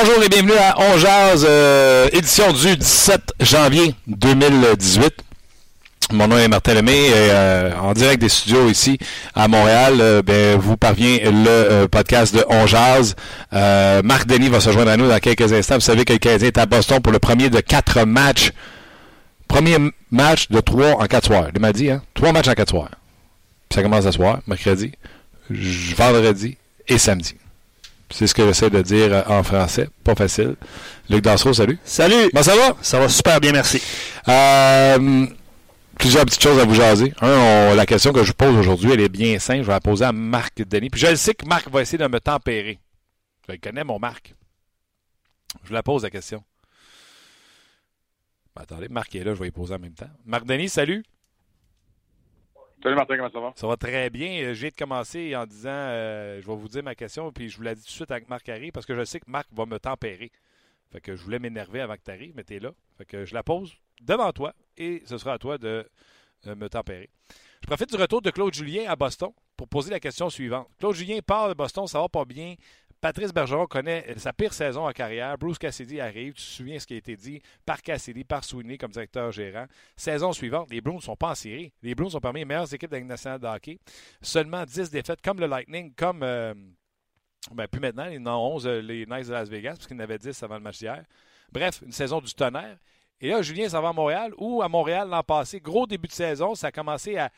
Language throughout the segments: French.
Bonjour et bienvenue à On Jazz, euh, édition du 17 janvier 2018. Mon nom est Martin Lemay et euh, en direct des studios ici à Montréal, euh, ben, vous parvient le podcast de On Jazz. Marc Denis va se joindre à nous dans quelques instants. Vous savez que le Canadien est à Boston pour le premier de quatre matchs. Premier match de trois en quatre soirs. Il m'a dit, hein? Trois matchs en quatre soirs. ça commence ce soir, mercredi, vendredi et samedi. C'est ce que j'essaie de dire euh, en français. Pas facile. Luc Dansereau, salut. Salut. Comment ça va? Ça va super bien, merci. Euh, plusieurs petites choses à vous jaser. Un, la question que je pose aujourd'hui, elle est bien simple. Je vais la poser à Marc Denis. Puis je sais que Marc va essayer de me tempérer. Je connais mon Marc. Je la pose la question. Ben, attendez, Marc est là, je vais y poser en même temps. Marc Denis, salut. Salut Martin, comment ça va? Ça va très bien. Euh, de commencer en disant, euh, je vais vous dire ma question, puis je vous la dis tout de suite avec Marc arrive, parce que je sais que Marc va me tempérer. Fait que je voulais m'énerver avant que tu arrives, mais tu là. Fait que je la pose devant toi et ce sera à toi de euh, me tempérer. Je profite du retour de Claude Julien à Boston pour poser la question suivante. Claude Julien part de Boston, ça va pas bien. Patrice Bergeron connaît sa pire saison en carrière. Bruce Cassidy arrive. Tu te souviens ce qui a été dit par Cassidy, par Sweeney comme directeur gérant. Saison suivante, les Bruins ne sont pas en série. Les Bruins sont parmi les meilleures équipes de la nationale de hockey. Seulement 10 défaites, comme le Lightning, comme. Euh, ben, plus maintenant, ils en ont 11, euh, les Knights de Las Vegas, parce qu'ils en avaient 10 avant le match d'hier. Bref, une saison du tonnerre. Et là, Julien ça va à Montréal, ou à Montréal l'an passé, gros début de saison, ça a commencé à,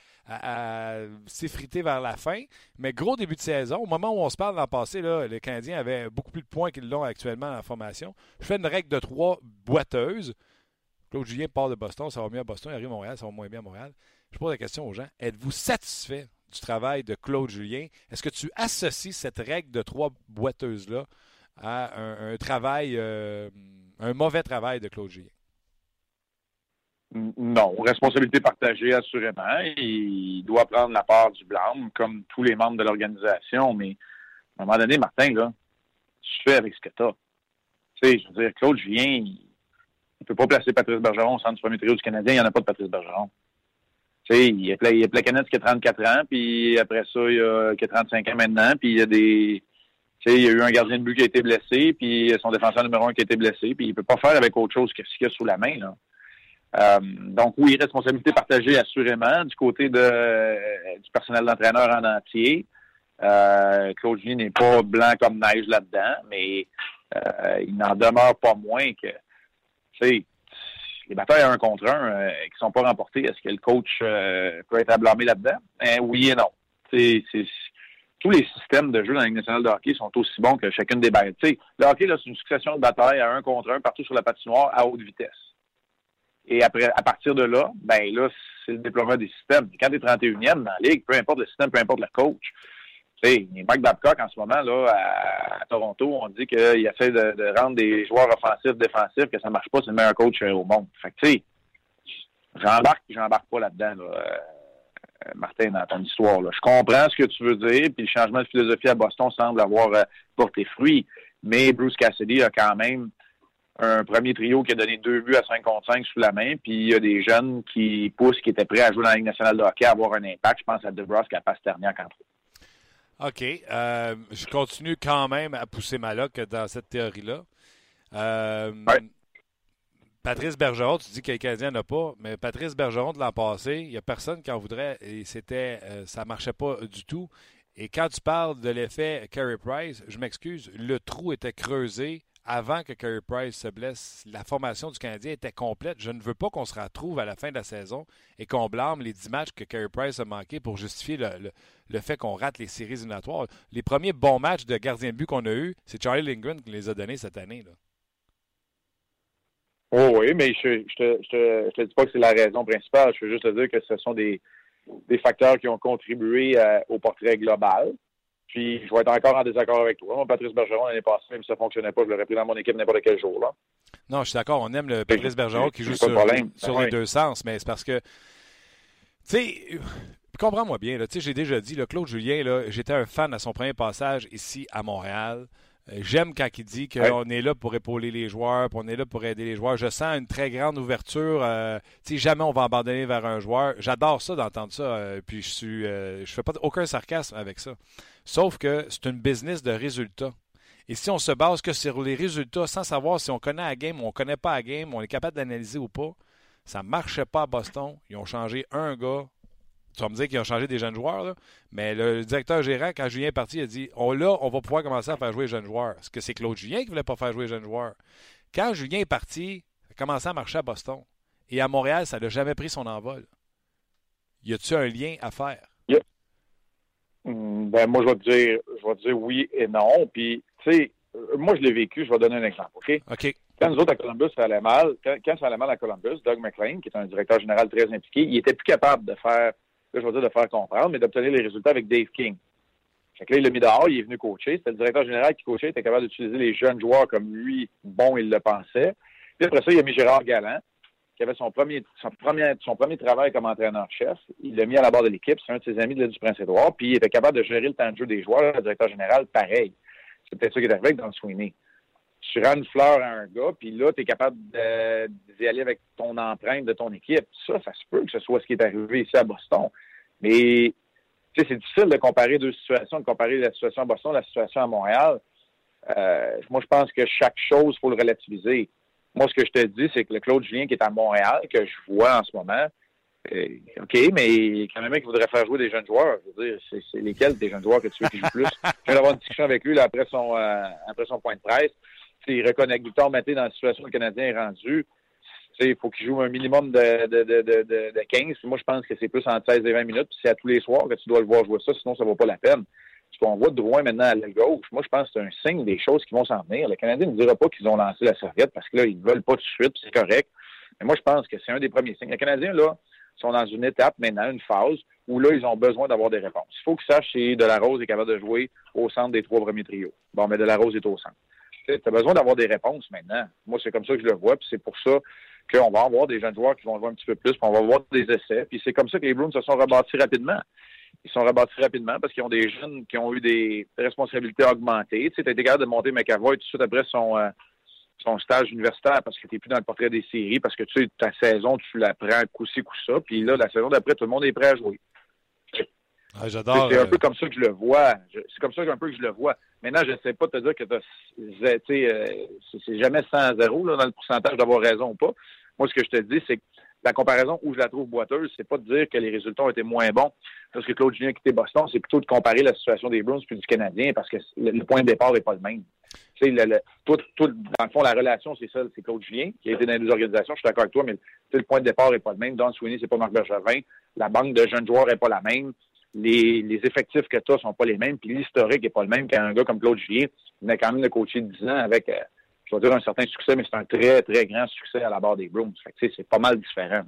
s'effriter vers la fin, mais gros début de saison, au moment où on se parle l'an passé, là, les Canadiens avaient beaucoup plus de points qu'ils l'ont actuellement la formation. Je fais une règle de trois boiteuses. Claude Julien part de Boston, ça va mieux à Boston, il arrive à Montréal, ça va moins bien à Montréal. Je pose la question aux gens, êtes-vous satisfait du travail de Claude Julien? Est-ce que tu associes cette règle de trois boiteuses-là à un, travail, euh, un mauvais travail de Claude Julien? Non, responsabilité partagée, assurément. Il doit prendre la part du blâme, comme tous les membres de l'organisation, mais à un moment donné, Martin, là, tu fais avec ce que tu as. Tu sais, je veux dire, Claude Julien, il ne peut pas placer Patrice Bergeron au centre du premier trio du Canadien, il n'y en a pas de Patrice Bergeron. Tu sais, il y a, il qui a 34 ans, puis après ça, il a, qui a 35 ans maintenant, puis il y a des... Tu sais, il y a eu un gardien de but qui a été blessé, puis son défenseur numéro un qui a été blessé, puis il peut pas faire avec autre chose que ce qu'il y a sous la main, là. Euh, donc oui, responsabilité partagée assurément du côté de, euh, du personnel d'entraîneur en entier. Euh, Claude Julien n'est pas blanc comme neige là-dedans, mais euh, il n'en demeure pas moins que, les batailles à un contre un qui sont pas remportées, est-ce que le coach peut être à là-dedans? Ben, oui et non. C'est, tous les systèmes de jeu dans la Ligue nationale de hockey sont aussi bons que chacune des batailles. le hockey, là, c'est une succession de batailles à un contre un partout sur la patinoire à haute vitesse. Et après, à partir de là, ben là, c'est le déploiement des systèmes. Quand tu es 31e dans la ligue, peu importe le système, peu importe le coach, sais, Mike Babcock, en ce moment, là, à, Toronto, on dit qu'il essaie de, de, rendre des joueurs offensifs, défensifs, que ça marche pas, c'est le meilleur coach euh, au monde. Fait que, tu sais, j'embarque j'embarque pas là-dedans, là, euh, Martin, dans ton histoire. Là. Je comprends ce que tu veux dire, puis le changement de philosophie à Boston semble avoir euh, porté fruit, mais Bruce Cassidy a quand même un premier trio qui a donné deux buts à 5 contre 5 sous la main, puis il y a des jeunes qui poussent, qui étaient prêts à jouer dans la Ligue nationale de hockey, à avoir un impact. Je pense à DeBrusque, à Pasterniak, entre autres. OK. Euh, je continue quand même à pousser ma loque dans cette théorie-là. Euh, Patrice Bergeron, tu dis que les Canadiens n'ont pas, mais Patrice Bergeron de l'an passé, il n'y a personne qui en voudrait et c'était, euh, ça marchait pas du tout. Et quand tu parles de l'effet Carey Price, je m'excuse, le trou était creusé avant que Carey Price se blesse, la formation du Canadien était complète. Je ne veux pas qu'on se retrouve à la fin de la saison et qu'on blâme les 10 matchs que Carey Price a manqué pour justifier le, fait qu'on rate les séries éliminatoires. Les premiers bons matchs de gardien de but qu'on a eus, c'est Charlie Lindgren qui les a donnés cette année. Là. Oh oui, mais je ne te, je te, dis pas que c'est la raison principale. Je veux juste te dire que ce sont des, des facteurs qui ont contribué au portrait global. Puis, je vais être encore en désaccord avec toi. Moi, Patrice Bergeron, l'année passée, même si ça ne fonctionnait pas, je l'aurais pris dans mon équipe n'importe quel jour. Là. Non, je suis d'accord. On aime le Patrice Bergeron qui joue sur, sur ben les deux sens, mais c'est parce que, tu sais, comprends-moi bien, j'ai déjà dit, Claude Julien, j'étais un fan à son premier passage ici à Montréal. Euh, j'aime quand il dit qu'on est là pour épauler les joueurs, qu'on est là pour aider les joueurs. Je sens une très grande ouverture. Euh, jamais on va abandonner vers un joueur. J'adore ça d'entendre ça. Euh, puis je suis, je fais pas aucun sarcasme avec ça. Sauf que c'est une business de résultats. Et si on se base que sur les résultats sans savoir si on connaît la game ou on ne connaît pas la game, on est capable d'analyser ou pas, ça ne marchait pas à Boston. Ils ont changé un gars. Tu vas me dire qu'ils ont changé des jeunes joueurs, mais le directeur gérant, quand Julien est parti, il a dit oh, là, on va pouvoir commencer à faire jouer les jeunes joueurs. Est-ce que c'est Claude Julien qui ne voulait pas faire jouer les jeunes joueurs? Quand Julien est parti, ça a commencé à marcher à Boston. Et à Montréal, ça n'a jamais pris son envol. Y a-t-il un lien à faire? Hmm, ben, moi, je vais te dire, je vais te dire oui et non. Puis, tu sais, euh, moi, je l'ai vécu. Je vais donner un exemple, OK? OK. Quand nous autres, à Columbus, ça allait mal, quand, ça allait mal à Columbus, Doug McLean, qui est un directeur général très impliqué, il était plus capable de faire, je vais dire de faire comprendre, mais d'obtenir les résultats avec Dave King. Fait que là, il l'a mis dehors, il est venu coacher. C'était le directeur général qui coachait, il était capable d'utiliser les jeunes joueurs comme lui, bon, il le pensait. Puis après ça, il a mis Gérard Galland, qui avait son premier, son premier, son premier travail comme entraîneur-chef. Il l'a mis à la barre de l'équipe. C'est un de ses amis de du Prince-Édouard. Puis il était capable de gérer le temps de jeu des joueurs. Le directeur général, pareil. C'est peut-être ça qui est arrivé avec Don Sweeney. Tu rends une fleur à un gars, puis là, tu es capable d'y aller avec ton empreinte de ton équipe. Ça, ça se peut que ce soit ce qui est arrivé ici à Boston. Mais c'est difficile de comparer deux situations, de comparer la situation à Boston la situation à Montréal. Euh, moi, je pense que chaque chose, il faut le relativiser. Moi, ce que je te dis, c'est que le Claude Julien qui est à Montréal, que je vois en ce moment, euh, OK, mais quand même, il voudrait faire jouer des jeunes joueurs. Je veux dire, c'est lesquels des jeunes joueurs que tu veux qu'ils jouent plus? Je viens d'avoir une discussion avec lui là, après, son, euh, après son point de presse. Il reconnaît que Victor Maté, dans la situation où le Canadien est rendu, il faut qu'il joue un minimum de, de, de, de, de 15. moi, je pense que c'est plus entre 16 et 20 minutes. Puis c'est à tous les soirs que tu dois le voir jouer ça, sinon ça ne vaut pas la peine ce qu'on voit de loin maintenant à la gauche, moi, je pense que c'est un signe des choses qui vont s'en venir. Le Canadien ne dira pas qu'ils ont lancé la serviette parce que là, ils ne veulent pas tout de suite, c'est correct. Mais moi, je pense que c'est un des premiers signes. Les Canadiens, là, sont dans une étape maintenant, une phase, où là, ils ont besoin d'avoir des réponses. Il faut qu'ils sachent si Delarose est capable de jouer au centre des trois premiers trios. Bon, mais Delarose est au centre. Tu as besoin d'avoir des réponses maintenant. Moi, c'est comme ça que je le vois, puis c'est pour ça qu'on va avoir des jeunes joueurs qui vont jouer un petit peu plus, puis on va avoir des essais. Puis c'est comme ça que les Bruins se sont rebâtis rapidement ils sont rabattus rapidement parce qu'ils ont des jeunes qui ont eu des responsabilités augmentées. Tu sais, as été capable de monter McAvoy tout de suite après son, euh, son stage universitaire parce que tu n'es plus dans le portrait des séries, parce que tu sais, ta saison, tu la prends coup-ci, coup-ça. Puis là, la saison d'après, tout le monde est prêt à jouer. Ah, j'adore. C'est un euh, peu comme ça que je le vois. C'est comme ça un peu que je le vois. Maintenant, je ne sais pas te dire que euh, c'est jamais 100 à 0 là, dans le pourcentage d'avoir raison ou pas. Moi, ce que je te dis, c'est que la comparaison où je la trouve boiteuse, c'est pas de dire que les résultats ont été moins bons parce que Claude Julien a quitté Boston, c'est plutôt de comparer la situation des Bruins puis du Canadien parce que le, point de départ n'est pas le même. Tu sais, le, tout, dans le fond, la relation, c'est ça, c'est Claude Julien qui a été dans les deux organisations. Je suis d'accord avec toi, mais le point de départ n'est pas le même. Don Sweeney, c'est pas Marc Bergevin. La banque de jeunes joueurs n'est pas la même. Les, les effectifs que tu as sont pas les mêmes. Puis l'historique n'est pas le même qu'un gars comme Claude Julien. Il a quand même le coaché 10 ans avec, euh, je vais dire un certain succès, mais c'est un très, très grand succès à la barre des Bruins. c'est pas mal différent.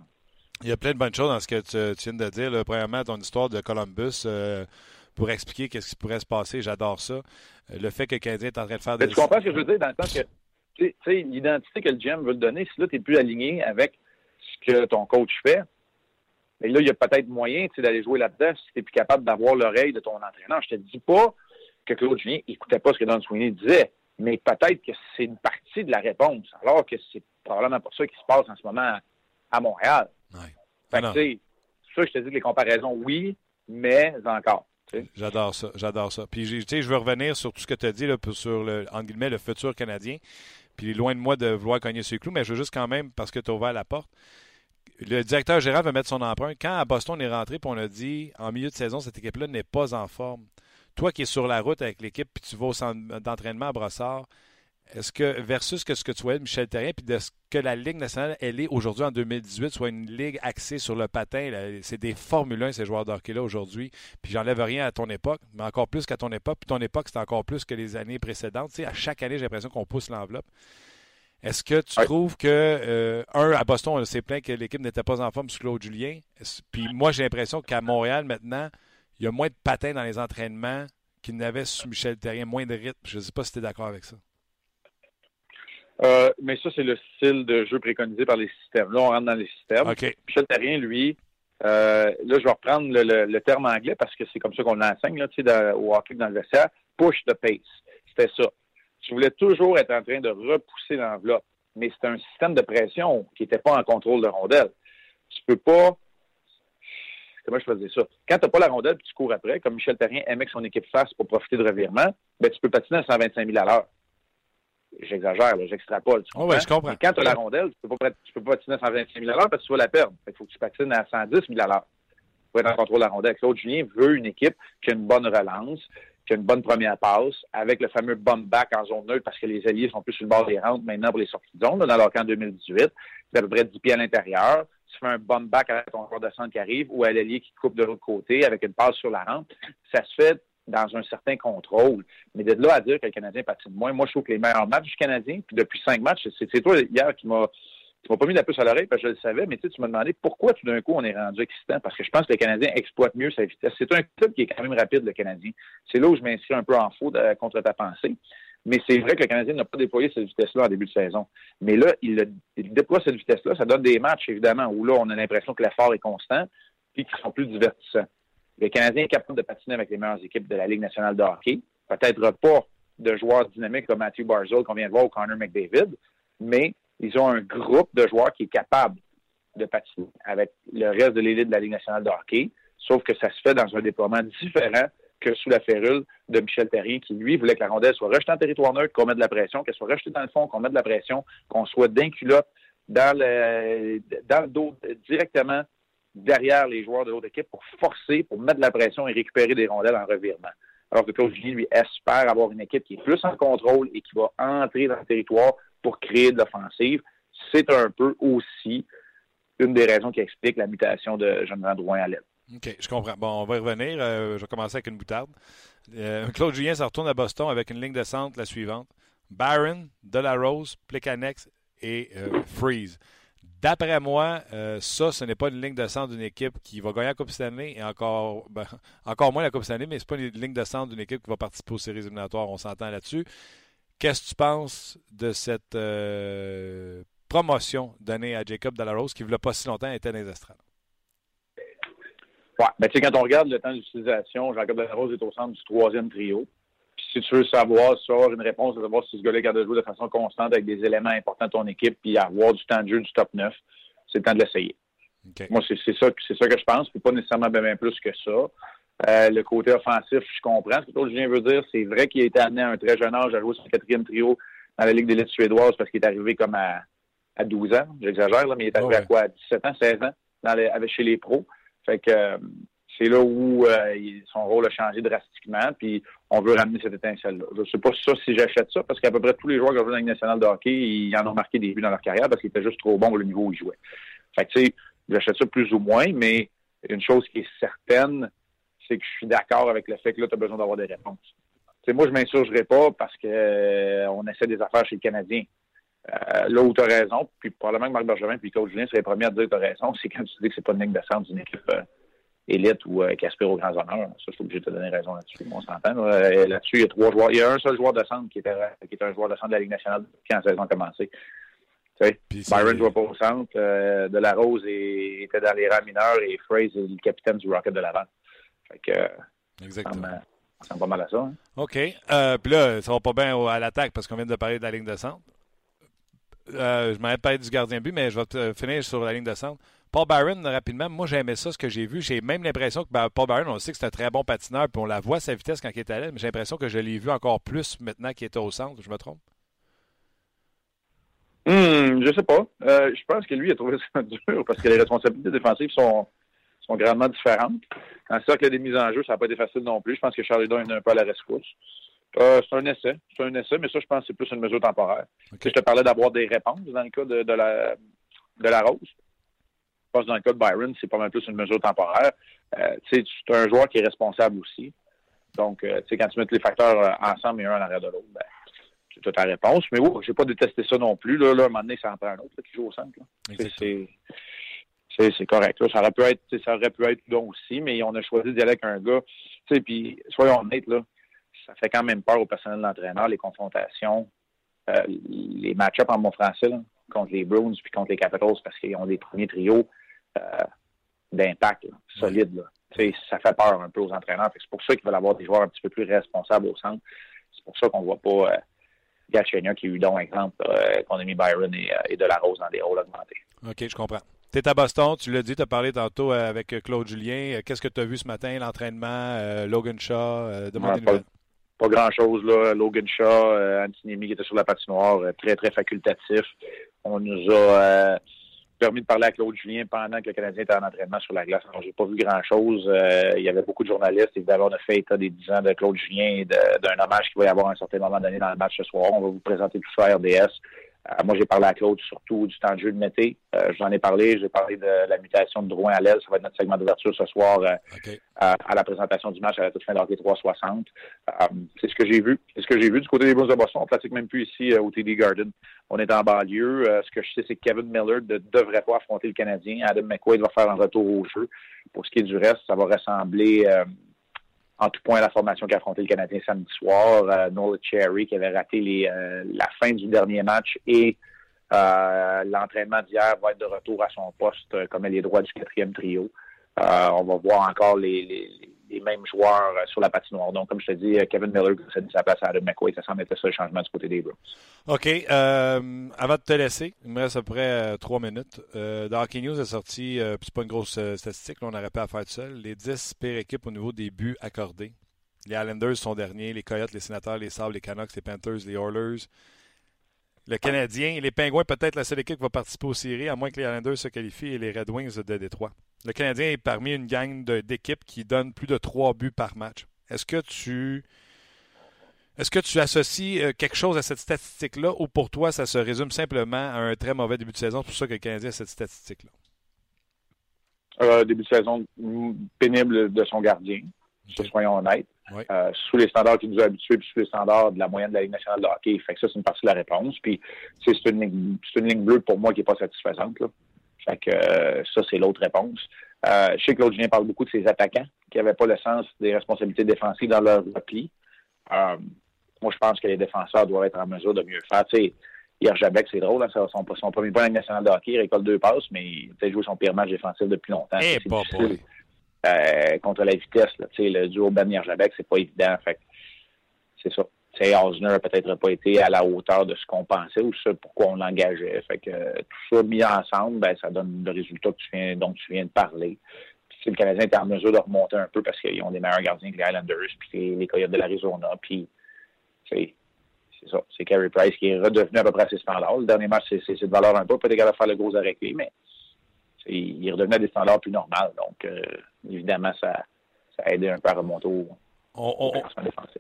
Il y a plein de bonnes choses dans ce que tu, viens de dire. Premièrement, ton histoire de Columbus euh, pour expliquer qu'est-ce qui pourrait se passer. J'adore ça. Euh, le fait que le Canadien est en train de faire des... tu comprends ce que je veux dire dans le sens que tu sais, l'identité que le GM veut te donner, si là, tu n'es plus aligné avec ce que ton coach fait, mais là, il y a peut-être moyen d'aller jouer là-dedans si tu n'es plus capable d'avoir l'oreille de ton entraîneur. Je te dis pas que Claude Julien n'écoutait pas ce que Don Sweeney disait, mais peut-être que c'est une partie de la réponse, alors que c'est probablement pas ça qui se passe en ce moment à Montréal. Fait que, ça, je te dis que les comparaisons, oui, mais encore. J'adore ça, j'adore ça. Puis, je veux revenir sur tout ce que tu as dit là, sur le, en guillemets, le futur canadien. Puis, loin de moi de vouloir cogner sur le clou, mais je veux juste quand même, parce que tu as ouvert la porte, le directeur général va mettre son empreinte. Quand à Boston, on est rentré, puis on a dit, en milieu de saison, cette équipe-là n'est pas en forme. Toi qui es sur la route avec l'équipe, puis tu vas au centre d'entraînement à Brossard, est-ce que, versus que ce que tu vois de Michel Terrien, puis de ce que la Ligue nationale, elle est aujourd'hui en 2018, soit une ligue axée sur le patin, c'est des Formule 1, ces joueurs d'hockey-là aujourd'hui. Puis j'enlève rien à ton époque, mais encore plus qu'à ton époque. Puis ton époque, c'est encore plus que les années précédentes. Tu sais, à chaque année, j'ai l'impression qu'on pousse l'enveloppe. Est-ce que tu trouves que, euh, un, à Boston, on s'est plaint que l'équipe n'était pas en forme sous Claude Julien. Puis moi, j'ai l'impression qu'à Montréal, maintenant, il y a moins de patins dans les entraînements qu'il n'avait sous Michel Terrien, moins de rythme. Je ne sais pas si tu es d'accord avec ça. Euh, mais ça, c'est le style de jeu préconisé par les systèmes. Là, on rentre dans les systèmes. Michel Terrien, lui, euh, là, je vais reprendre le, terme anglais parce que c'est comme ça qu'on l'enseigne là, tu sais, au hockey dans le vestiaire. Push the pace. C'était ça. Tu voulais toujours être en train de repousser l'enveloppe, mais c'était un système de pression qui n'était pas en contrôle de rondelle. Tu peux pas. Comment je faisais ça? Quand tu n'as pas la rondelle et tu cours après, comme Michel Terrien aimait que son équipe fasse pour profiter de revirement, ben, tu peux patiner à 125 000 à l'heure. J'exagère, j'extrapole. Oh ouais, je comprends? quand tu as la rondelle, tu peux, pas, peux pas patiner à 125 000 à l'heure parce que tu vas la perdre. Il faut que tu patines à 110 000 à l'heure pour être en contrôle de la rondelle. Claude Julien veut une équipe qui a une bonne relance, qui a une bonne première passe, avec le fameux bump back en zone neutre parce que les alliés sont plus sur le bord des rentes maintenant pour les sorties de zone. dans leur camp 2018, c'est à peu près 10 pieds à l'intérieur. Tu fais un bump back avec ton joueur de centre qui arrive ou à l'allié qui coupe de l'autre côté avec une passe sur la rampe. Ça se fait dans un certain contrôle. Mais de là à dire que le Canadien patine moins, moi, je trouve que les meilleurs matchs du Canadien, puis depuis cinq matchs, c'est toi hier qui m'a tu m'as pas mis la puce à l'oreille parce que je le savais, mais tu, tu m'as demandé pourquoi tout d'un coup on est rendu excitant. Parce que je pense que le Canadien exploite mieux sa vitesse. C'est un club qui est quand même rapide, le Canadien. C'est là où je m'inscris un peu en faux contre ta pensée. Mais c'est vrai que le Canadien n'a pas déployé cette vitesse-là en début de saison. Mais là, il, déploie cette vitesse-là. Ça donne des matchs, évidemment, où là, on a l'impression que l'effort est constant et qui sont plus divertissants. Le Canadien est capable de patiner avec les meilleures équipes de la Ligue nationale de hockey. Peut-être pas de joueurs dynamiques comme Matthew Barzell qu'on vient de voir ou Connor McDavid, mais ils ont un groupe de joueurs qui est capable de patiner avec le reste de l'élite de la Ligue nationale de hockey, sauf que ça se fait dans un déploiement différent que sous la férule de Michel Terrien, qui, lui, voulait que la rondelle soit rejetée en territoire neutre, qu'on mette de la pression, qu'elle soit rejetée dans le fond, qu'on mette de la pression, qu'on soit d'un culotte dans le, dans le dos directement derrière les joueurs de l'autre équipe pour forcer, pour mettre de la pression et récupérer des rondelles en revirement. Alors que Claude Julien, lui, espère avoir une équipe qui est plus en contrôle et qui va entrer dans le territoire pour créer de l'offensive. C'est un peu aussi une des raisons qui explique la mutation de Jonathan Drouin à l'aide. OK, je comprends. Bon, on va y revenir. Euh, je vais commencer avec une boutarde. Euh, Claude Julien se retourne à Boston avec une ligne de centre, la suivante. Barron, Delarose, Plekanex et euh, Freeze. D'après moi, ça, ce n'est pas une ligne de centre d'une équipe qui va gagner la Coupe Stanley et encore, ben, encore moins la Coupe Stanley, mais ce n'est pas une ligne de centre d'une équipe qui va participer aux séries éliminatoires. On s'entend là-dessus. Qu'est-ce que tu penses de cette promotion donnée à Jacob Delarose qui, il n'y a pas si longtemps, était dans les estrades? Ben, tu sais, quand on regarde le temps d'utilisation, Jacob Delarose est au centre du troisième trio si tu veux savoir, si avoir une réponse, de savoir si ce gars-là est de jouer de façon constante avec des éléments importants de ton équipe, puis avoir du temps de jeu du top 9, c'est le temps de l'essayer. Moi, c'est ça, ça que je pense, puis pas nécessairement bien plus que ça. Euh, le côté offensif, je comprends. Ce que Julien veut dire, c'est vrai qu'il a été amené à un très jeune âge à jouer sur le quatrième trio dans la Ligue d'élite suédoise parce qu'il est arrivé comme à, à 12 ans. J'exagère, mais il est arrivé à quoi? À 17 ans, 16 ans dans avec, chez les pros. Fait que euh, c'est là où euh, son rôle a changé drastiquement, puis on veut ramener cette étincelle-là. Je ne sais pas si j'achète ça, parce qu'à peu près tous les joueurs qui ont joué dans la nationale de hockey, ils en ont marqué des buts dans leur carrière parce qu'ils étaient juste trop bons au niveau où ils jouaient. Fait que, tu sais, j'achète ça plus ou moins, mais une chose qui est certaine, c'est que je suis d'accord avec le fait que là, tu as besoin d'avoir des réponses. sais, moi, je m'insurgerai pas parce qu'on euh, essaie des affaires chez le Canadien. Euh, là où tu as raison, puis probablement que Marc Bergevin puis Coach Julien seraient les premiers à dire que tu as raison, c'est quand tu dis que c'est pas une ligne de centre d'une équipe élite ou euh, qui aspire aux grands honneurs. Ça, je suis obligé de te donner raison là-dessus. On s'entend. Euh, là-dessus, il y a trois joueurs. Il y a un seul joueur de centre qui était, qui était un joueur de centre de la Ligue nationale quand la saison a commencé. Byron ne jouait pas au centre. Euh, de la Rose était dans les rangs mineurs et Fraze est le capitaine du Rocket de l'avant. Fait que, Exactement. Ça pas mal à ça. Hein. OK. Euh, Puis là, ça va pas bien à l'attaque parce qu'on vient de parler de la ligne de centre. Euh, je m'arrête pas du gardien but, mais je vais finir sur la ligne de centre. Paul Byron, rapidement, moi j'aimais ça, ce que j'ai vu. J'ai même l'impression que ben, Paul Byron, on sait que c'est un très bon patineur, puis on la voit sa vitesse quand il est à l'aile, mais j'ai l'impression que je l'ai vu encore plus maintenant qu'il était au centre. Je me trompe? Hum, je sais pas. Euh, je pense que lui a trouvé ça dur parce que les responsabilités défensives sont, grandement différentes. Le cercle des mises en jeu, ça n'a pas été facile non plus. Je pense que Charlie Don est un peu à la rescousse. Euh, c'est un essai. C'est un essai, mais ça, je pense que c'est plus une mesure temporaire. Je te parlais d'avoir des réponses dans le cas de, de la, de la Rose pense dans le cas de Byron, c'est pas mal plus une mesure temporaire. Euh, c'est un joueur qui est responsable aussi. Donc, euh, quand tu mets tous les facteurs ensemble et un en arrière de l'autre, ben, c'est toute la réponse. Mais oui, j'ai pas détesté ça non plus. Là, là, à un moment donné, ça en prend un autre qui joue au centre. C'est correct. Ça aurait pu être, ça aurait pu être donc aussi, mais on a choisi d'y aller avec un gars. Puis, soyons honnêtes, là, ça fait quand même peur au personnel de l'entraîneur, les confrontations, euh, les match-ups en bon français, contre les Bruins puis contre les Capitals, parce qu'ils ont des premiers trios euh, d'impact solides. Là. Ça fait peur un peu aux entraîneurs. C'est pour ça qu'ils veulent avoir des joueurs un petit peu plus responsables au centre. C'est pour ça qu'on ne voit pas euh, Galchenyuk qui a eu donc exemple euh, qu'on a mis Byron et, et De La Rose dans des rôles augmentés. OK, je comprends. Tu es à Boston, tu l'as dit, tu as parlé tantôt avec Claude Julien. Qu'est-ce que tu as vu ce matin, l'entraînement, Logan Shaw, demandez pas, pas grand-chose. là. Logan Shaw, Antinemi qui était sur la patinoire, très, très facultatif. On nous a permis de parler à Claude Julien pendant que le Canadien était en entraînement sur la glace. Alors, j'ai pas vu grand-chose. Euh, il y avait beaucoup de journalistes. Évidemment, on a fait état des 10 ans de Claude Julien et d'un hommage qu'il va y avoir à un certain moment donné dans le match ce soir. On va vous présenter tout ça à RDS. Euh, moi, j'ai parlé à Claude surtout du temps de jeu de Mété. Euh, J'en ai parlé. J'ai parlé de la mutation de Drouin à l'aile. Ça va être notre segment d'ouverture ce soir euh, à, la présentation du match à la toute fin d'hockey 360. c'est ce que j'ai vu. C'est ce que j'ai vu du côté des Bruins de Boston. On pratique même plus ici au TD Garden. On est en banlieue. ce que je sais, c'est que Kevin Miller ne devrait pas affronter le Canadien. Adam McQuaid va faire un retour au jeu. Pour ce qui est du reste, ça va ressembler en tout point la formation qui a affronté le Canadien samedi soir. Euh, Noah Cherry qui avait raté euh, la fin du dernier match et euh, l'entraînement d'hier va être de retour à son poste comme les droits du quatrième trio. on va voir encore les, mêmes joueurs sur la patinoire. Donc, comme je te dis, Kevin Miller a cédé sa place à Adam McQuaid. Ça semble être ça le changement du côté des Bruins. OK. avant de te laisser, il me reste à peu près trois minutes. Euh, Hockey News a sorti, c'est pas une grosse statistique, on n'aurait pas à faire tout seul, les 10 pires équipes au niveau des buts accordés. Les Islanders sont derniers, les Coyotes, les Sénateurs, les Sabres, les Canucks, les Panthers, les Oilers. Le Canadien, les Pingouins, peut-être la seule équipe qui va participer aux séries, à moins que les Islanders se qualifient, et les Red Wings de Détroit. Le Canadien est parmi une gang d'équipes qui donnent plus de trois buts par match. Est-ce que tu est-ce que tu associes euh, quelque chose à cette statistique-là ou pour toi, ça se résume simplement à un très mauvais début de saison? C'est pour ça que le Canadien a cette statistique-là. Euh, début de saison pénible de son gardien, soyons honnêtes. Euh, sous les standards qui nous a habitués, puis sous les standards de la moyenne de la Ligue nationale de hockey. Fait que ça, c'est une partie de la réponse. Puis c'est une, ligne, une ligne bleue pour moi qui n'est pas satisfaisante. Là. Fait que euh, ça, c'est l'autre réponse. Euh, je sais que l'autre parle beaucoup de ses attaquants qui n'avaient pas le sens des responsabilités défensives dans leur repli. Euh, moi, je pense que les défenseurs doivent être en mesure de mieux faire. Tu sais, hier, Jabek, c'est drôle, hein, son, son premier point Ligue nationale de hockey, il récolte deux passes, mais il a peut-être joué son pire match défensif depuis longtemps. Eh, euh, contre la vitesse. Là. Le duo ben Jabec, c'est pas évident. Fait c'est ça. Osner n'a peut-être pas été à la hauteur de ce qu'on pensait ou ce pourquoi on l'engageait. Fait que tout ça mis ensemble, ben, ça donne le résultat dont tu viens de parler. Puis, le Canadien est en mesure de remonter un peu parce qu'ils ont des meilleurs gardiens que les Islanders, puis les, Coyotes de l'Arizona, puis c'est ça. C'est Carey Price qui est redevenu à peu près à ses standards. Le dernier match, c'est de valeur un peu. Peut-être qu'elle va faire le gros arrêt mais il est redevenu à des standards plus normaux. Donc, euh, évidemment, ça, ça a aidé un peu à remonter au, on,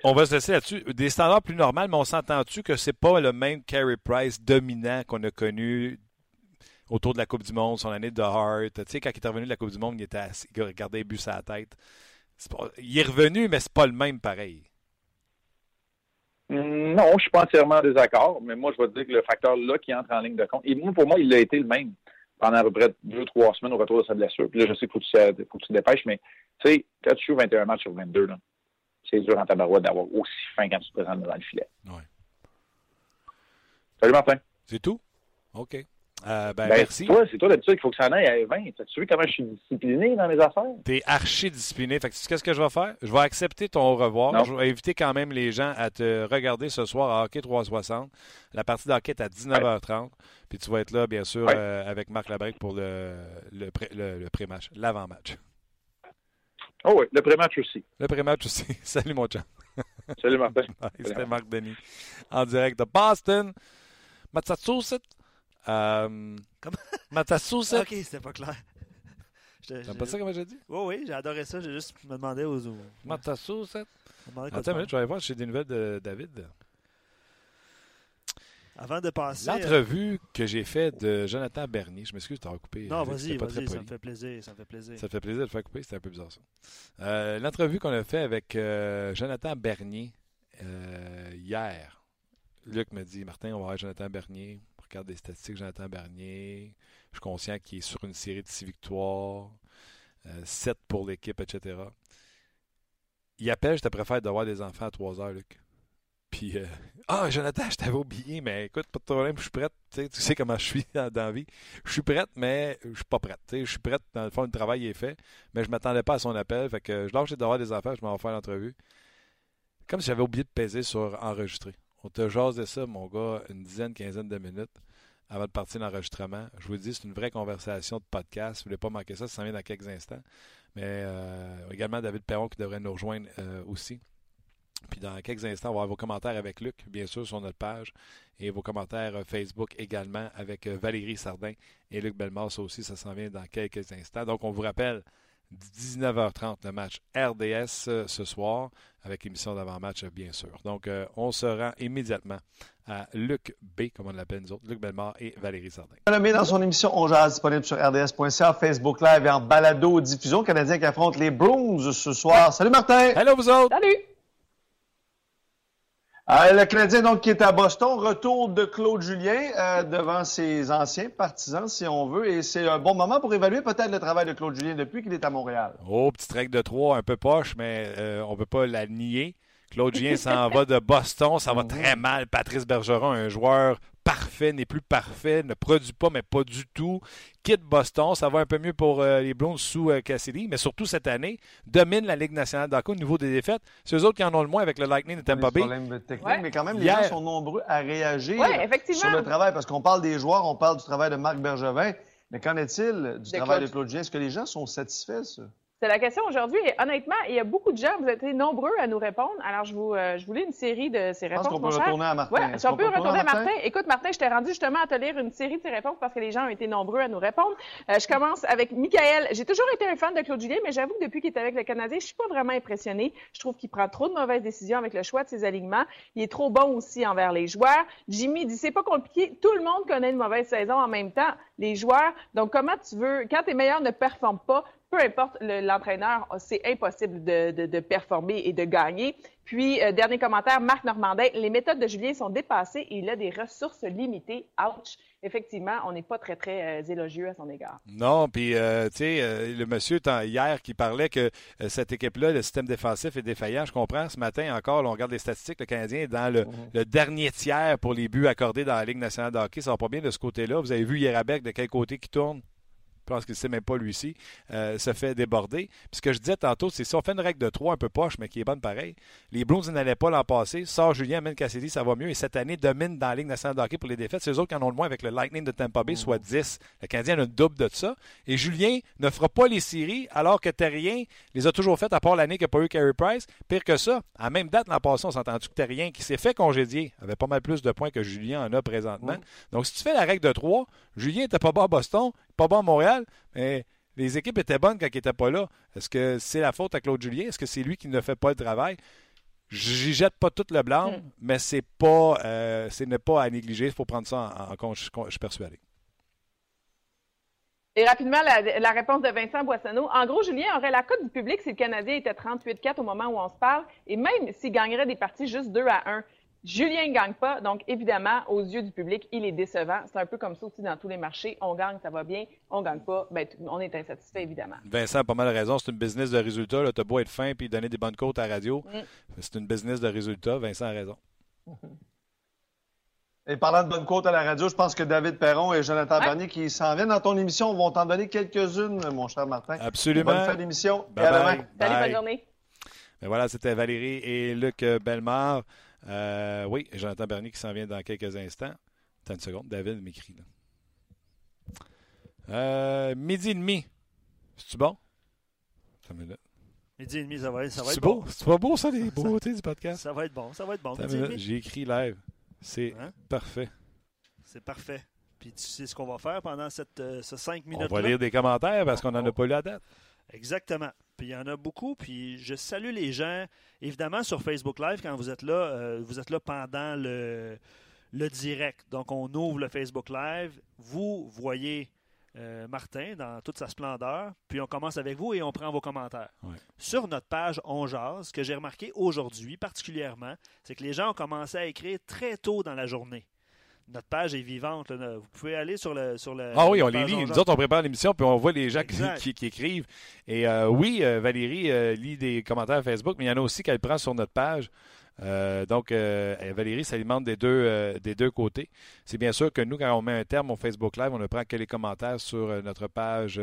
on, va se laisser là-dessus. Des standards plus normaux, mais on s'entend-tu que c'est pas le même Carey Price dominant qu'on a connu autour de la Coupe du Monde, son année de Hart? Tu sais, quand il est revenu de la Coupe du Monde, il était assis, il regardait les buts à la tête. il est revenu, mais c'est pas le même pareil. Non, je suis pas entièrement en désaccord, mais moi, je vais te dire que le facteur là qui entre en ligne de compte, et pour moi, il a été le même pendant à peu près deux, trois semaines au retour de sa blessure. Puis là, je sais qu'il faut, que tu te dépêches, mais tu sais, quand tu joues 21 matchs sur 22, c'est dur en tabarouette d'avoir aussi fin quand tu te présentes devant le filet. Ouais. Salut Martin. C'est tout? OK. Euh, ben, ben, merci. C'est toi, d'habitude qu'il faut que ça en aille à 20. Tu vu comment je suis discipliné dans mes affaires? T'es archi discipliné. Fait que qu'est-ce que je vais faire? Je vais accepter ton au revoir. Je vais inviter quand même les gens à te regarder ce soir à Hockey 360. La partie d'hockey est à 19h30. Puis tu vas être là, bien sûr, euh, avec Marc Labrec pour le, le, le, pré-match, l'avant-match. Oh oui, le pré-match aussi. Le pré-match aussi. Salut, mon chat. Salut, Martin. C'était Marc Denis. En direct de Boston. Massachusetts. Euh, Massachusetts. ok, c'était pas clair. T'as pas ça comme j'ai dit? Oui, oui, j'ai adoré ça. J'ai juste me demandé aux autres. Massachusetts. Attends une minute, je vais aller voir si j'ai des nouvelles de David. Avant de passer. L'entrevue que j'ai faite de Jonathan Bernier, je m'excuse de t'avoir coupé. Non, vas-y, vas-y, ça me fait plaisir. Ça me fait plaisir. Ça te fait plaisir de le faire couper, c'était un peu bizarre ça. Euh, l'entrevue qu'on a fait avec euh, Jonathan Bernier euh, hier, Luc me dit Martin, on va voir Jonathan Bernier. regarde les statistiques Jonathan Bernier. Je suis conscient qu'il est sur une série de six victoires, 7 pour l'équipe, etc. Il appelle, je te préfère d'avoir des enfants à 3 heures, Luc. Euh, ah, Jonathan, je t'avais oublié, mais écoute, pas de problème, je suis prête. Tu sais comment je suis dans, la vie. Je suis prête, mais je suis pas prête. je suis prête, dans le fond, le travail est fait, mais je m'attendais pas à son appel. Fait que je lâche d'avoir des affaires, je m'en vais faire l'entrevue. Comme si j'avais oublié de peser sur enregistrer. On te jasait ça, mon gars, une dizaine, quinzaine de minutes avant de partir l'enregistrement. Je vous dis, c'est une vraie conversation de podcast. Vous ne voulez pas manquer ça, ça s'en vient dans quelques instants. Mais euh, également David Perron qui devrait nous rejoindre euh, aussi. Puis dans quelques instants, on va avoir vos commentaires avec Luc, bien sûr, sur notre page, et vos commentaires euh, Facebook également avec Valérie Sardin et Luc Belmas aussi. Ça s'en vient dans quelques instants. Donc, on vous rappelle, 19h30, le match RDS ce soir, avec l'émission d'avant-match, bien sûr. Donc, on se rend immédiatement à Luc B, comme on l'appelle nous autres, Luc Bellemare et Valérie Sardin. Nommé dans son émission On Jazz, disponible sur RDS.ca, Facebook Live et en balado-diffusion. Canadien qui affronte les Bruins ce soir. Salut Martin! Hello vous autres! Salut! Euh, le Canadien donc qui est à Boston, retour de Claude Julien euh, devant ses anciens partisans, si on veut, et c'est un bon moment pour évaluer peut-être le travail de Claude Julien depuis qu'il est à Montréal. Oh, petite règle de trois, un peu poche, mais euh, on ne peut pas la nier. Claude Gien s'en va de Boston. Ça va très mal. Patrice Bergeron, un joueur parfait, n'est plus parfait, ne produit pas, mais pas du tout. Quitte Boston, ça va un peu mieux pour euh, les Blondes sous euh, Cassidy, mais surtout cette année, domine la Ligue nationale d'hockey au niveau des défaites. C'est eux autres qui en ont le moins avec le Lightning de Tampa Bay. mais quand même, les gens sont nombreux à réagir sur le travail, parce qu'on parle des joueurs, on parle du travail de Marc Bergevin, mais qu'en est-il du travail de Claude Gien? Est-ce que les gens sont satisfaits, ça? C'est la question aujourd'hui. Et honnêtement, il y a beaucoup de gens, vous êtes nombreux à nous répondre. Alors, je vous, euh, je voulais une série de ces réponses. Je pense qu'on peut retourner à Martin. Ouais, si on, peut retourner à Martin? Écoute, Martin, je t'ai rendu justement à te lire une série de ces réponses parce que les gens ont été nombreux à nous répondre. Euh, je commence avec Michael. J'ai toujours été un fan de Claude Julien, mais j'avoue que depuis qu'il est avec le Canadien, je suis pas vraiment impressionné. Je trouve qu'il prend trop de mauvaises décisions avec le choix de ses alignements. Il est trop bon aussi envers les joueurs. Jimmy dit, c'est pas compliqué. Tout le monde connaît une mauvaise saison en même temps. Les joueurs. Donc, comment tu veux, quand tes meilleurs ne performent pas, peu importe l'entraîneur, c'est impossible de, performer et de gagner. Puis, euh, dernier commentaire, Marc Normandin, les méthodes de Julien sont dépassées et il a des ressources limitées. Ouch! Effectivement, on n'est pas très, très euh, élogieux à son égard. Non, puis, euh, tu sais, le monsieur hier qui parlait que cette équipe-là, le système défensif est défaillant, je comprends. Ce matin encore, on regarde les statistiques, le Canadien est dans le, mhm. le, dernier tiers pour les buts accordés dans la Ligue nationale de hockey. Ça va pas bien de ce côté-là. Vous avez vu Yerabek de quel côté qui tourne? Je pense qu'il ne sait même pas lui-ci, euh, se fait déborder. Puis ce que je disais tantôt, c'est si on fait une règle de 3 un peu poche, mais qui est bonne pareil, les Blues n'allaient pas l'an passé, sort Julien, amène Cassidy, ça va mieux, et cette année domine dans la Ligue nationale de hockey pour les défaites. C'est eux autres qui en ont le moins avec le Lightning de Tampa Bay, soit 10. Le Canadien a une double de ça. Et Julien ne fera pas les séries, alors que Terrien les a toujours faites, à part l'année qu'il n'a pas eu Carey Price. Pire que ça, à même date l'an passé, on s'est entendu que Terrien, qui s'est fait congédier, avait pas mal plus de points que Julien en a présentement. Donc si tu fais la règle de 3, Julien n'était pas bas à Boston, pas bas à Montréal, mais les équipes étaient bonnes quand il n'était pas là. Est-ce que c'est la faute à Claude Julien? Est-ce que c'est lui qui ne fait pas le travail? J'y jette pas tout le blanc, hmm. mais c'est pas, euh, ce n'est pas à négliger. Il faut prendre ça en, compte, je, suis persuadé. Et rapidement, la, réponse de Vincent Boissonneau. En gros, Julien aurait la cote du public si le Canadien était 38-4 au moment où on se parle, et même s'il gagnerait des parties juste 2 à 1. Julien ne gagne pas, donc évidemment, aux yeux du public, il est décevant. C'est un peu comme ça aussi dans tous les marchés. On gagne, ça va bien. On gagne pas, ben, on est insatisfait, évidemment. Vincent a pas mal raison. C'est une business de résultats. Tu as beau être fin puis donner des bonnes côtes à la radio. Mm. C'est une business de résultats. Vincent a raison. Et parlant de bonnes côtes à la radio, je pense que David Perron et Jonathan Bernier qui s'en viennent dans ton émission vont t'en donner quelques-unes, mon cher Martin. Absolument. Bonne fin d'émission. Et à demain. Salut, bonne journée. Ben voilà, c'était Valérie et Luc Belmar. Euh, oui, Jonathan Bernier qui s'en vient dans quelques instants. Attends une seconde, David m'écrit. Euh, midi et demi. C'est-tu bon? Midi et demi, ça va, ça va être beau? C'est pas beau, ça, les beautés du podcast? Ça va être bon, ça va être bon. J'ai écrit live. C'est hein? parfait. C'est parfait. Puis tu sais ce qu'on va faire pendant cette, euh, ce 5 minutes On va lire des commentaires parce qu'on n'en a pas lu à date. Exactement. Puis il y en a beaucoup. Puis je salue les gens. Évidemment, sur Facebook Live, quand vous êtes là, euh, vous êtes là pendant le, le direct. Donc, on ouvre le Facebook Live. Vous voyez euh, Martin, dans toute sa splendeur. Puis on commence avec vous et on prend vos commentaires. Ouais. Sur notre page On Jase, ce que j'ai remarqué aujourd'hui particulièrement, c'est que les gens ont commencé à écrire très tôt dans la journée. Notre page est vivante. là. Vous pouvez aller sur le. Sur le Ah oui, on les lit. Nous autres, on prépare l'émission, puis on voit les gens qui, Exact. qui- qui écrivent. Et euh, oui, euh, Valérie euh, lit des commentaires Facebook, mais il y en a aussi qu'elle prend sur notre page. Euh, donc, euh, Valérie s'alimente des deux, euh, des deux côtés. C'est bien sûr que nous, quand on met un terme au Facebook Live, on ne prend que les commentaires sur euh, notre page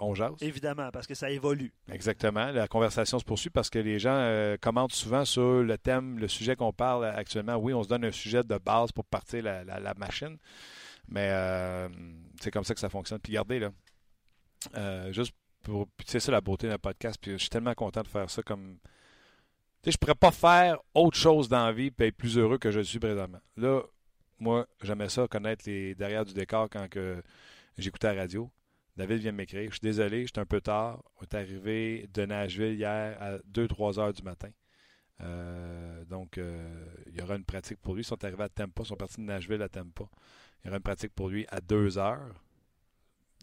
On Jase. Évidemment, parce que ça évolue. Exactement. La conversation se poursuit parce que les gens commentent souvent sur le thème, le sujet qu'on parle actuellement. Oui, on se donne un sujet de base pour partir la, la- la machine, mais c'est comme ça que ça fonctionne. Puis regardez, là, juste pour. c'est ça la beauté d'un podcast. Puis je suis tellement content de faire ça comme. Tu sais, je pourrais pas faire autre chose dans la vie et être plus heureux que je le suis présentement. Là, moi, j'aimais ça, connaître les derrière du décor quand j'écoutais la radio. David vient de m'écrire. Je suis désolé, j'étais un peu tard. On est arrivé de Nashville hier à 2-3 heures du matin. Euh, donc, euh, il y aura une pratique pour lui. Ils sont arrivés à Tampa, ils sont partis de Nashville à Tampa. Il y aura une pratique pour lui à 2 heures.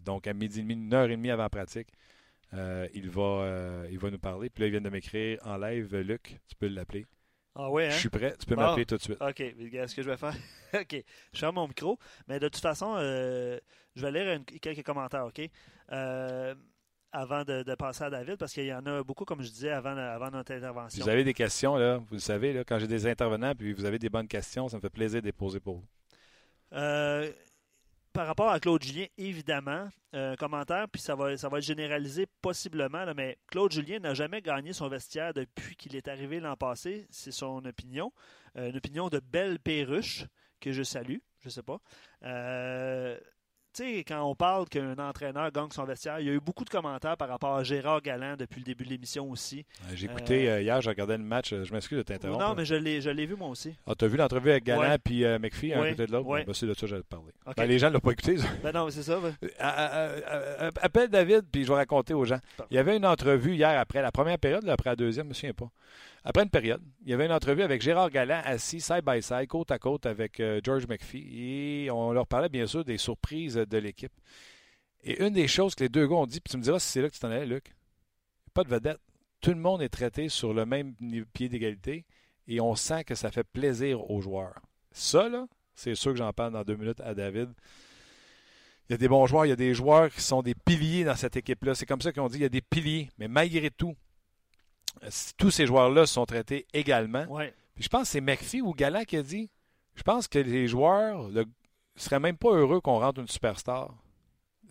Donc, à midi et demi, une heure et demie avant la pratique, il, va, euh, il va nous parler. Puis là, il vient de m'écrire en live, Luc, tu peux l'appeler. Ah ouais, hein? Je suis prêt, tu peux m'appeler tout de suite. OK, ce que je vais faire. OK, je ferme mon micro. Mais de toute façon, euh, je vais lire une- quelques commentaires, OK? Euh, avant de, de passer à David, parce qu'il y en a beaucoup, comme je disais, avant, avant notre intervention. Vous avez des questions, là, vous le savez, là, quand j'ai des intervenants, puis vous avez des bonnes questions, ça me fait plaisir de les poser pour vous. Euh, par rapport à Claude Julien, évidemment, euh, un commentaire, puis ça va, ça va être généralisé possiblement, là, mais Claude Julien n'a jamais gagné son vestiaire depuis qu'il est arrivé l'an passé. C'est son opinion. Euh, une opinion de belle perruche que je salue. Je sais pas. Euh, sais, quand on parle qu'un entraîneur gagne son vestiaire, il y a eu beaucoup de commentaires par rapport à Gérard Galland depuis le début de l'émission aussi. Euh, J'ai écouté Euh, euh, hier, je regardais le match, je m'excuse de t'interrompre. non, mais je l'ai, je l'ai vu moi aussi. Ah, t'as vu l'entrevue avec Galland puis euh, McPhee, un Ouais, côté de l'autre? ouais. Ben, c'est de ça que j'allais te parler. Ben, les gens ne l'ont pas écouté. ça. Ben non, c'est ça. ben. Appelle David, puis je vais raconter aux gens. Il y avait une entrevue hier après la première période, là, après la deuxième, je ne me souviens pas. Après une période, il y avait une entrevue avec Gérard Galland assis side by side, côte à côte avec euh, George McPhee. Et on leur parlait bien sûr des surprises de l'équipe. Et une des choses que les deux gars ont dit, puis tu me diras si c'est là que tu t'en allais, Luc, pas de vedette. Tout le monde est traité sur le même pied d'égalité et on sent que ça fait plaisir aux joueurs. Ça, là, c'est sûr que j'en parle dans deux minutes à David. Il y a des bons joueurs, il y a des joueurs qui sont des piliers dans cette équipe-là. C'est comme ça qu'on dit, il y a des piliers. Mais malgré tout, tous ces joueurs-là sont traités également. Ouais. Puis je pense que c'est McPhee ou Gala qui a dit je pense que les joueurs ne seraient même pas heureux qu'on rentre une superstar.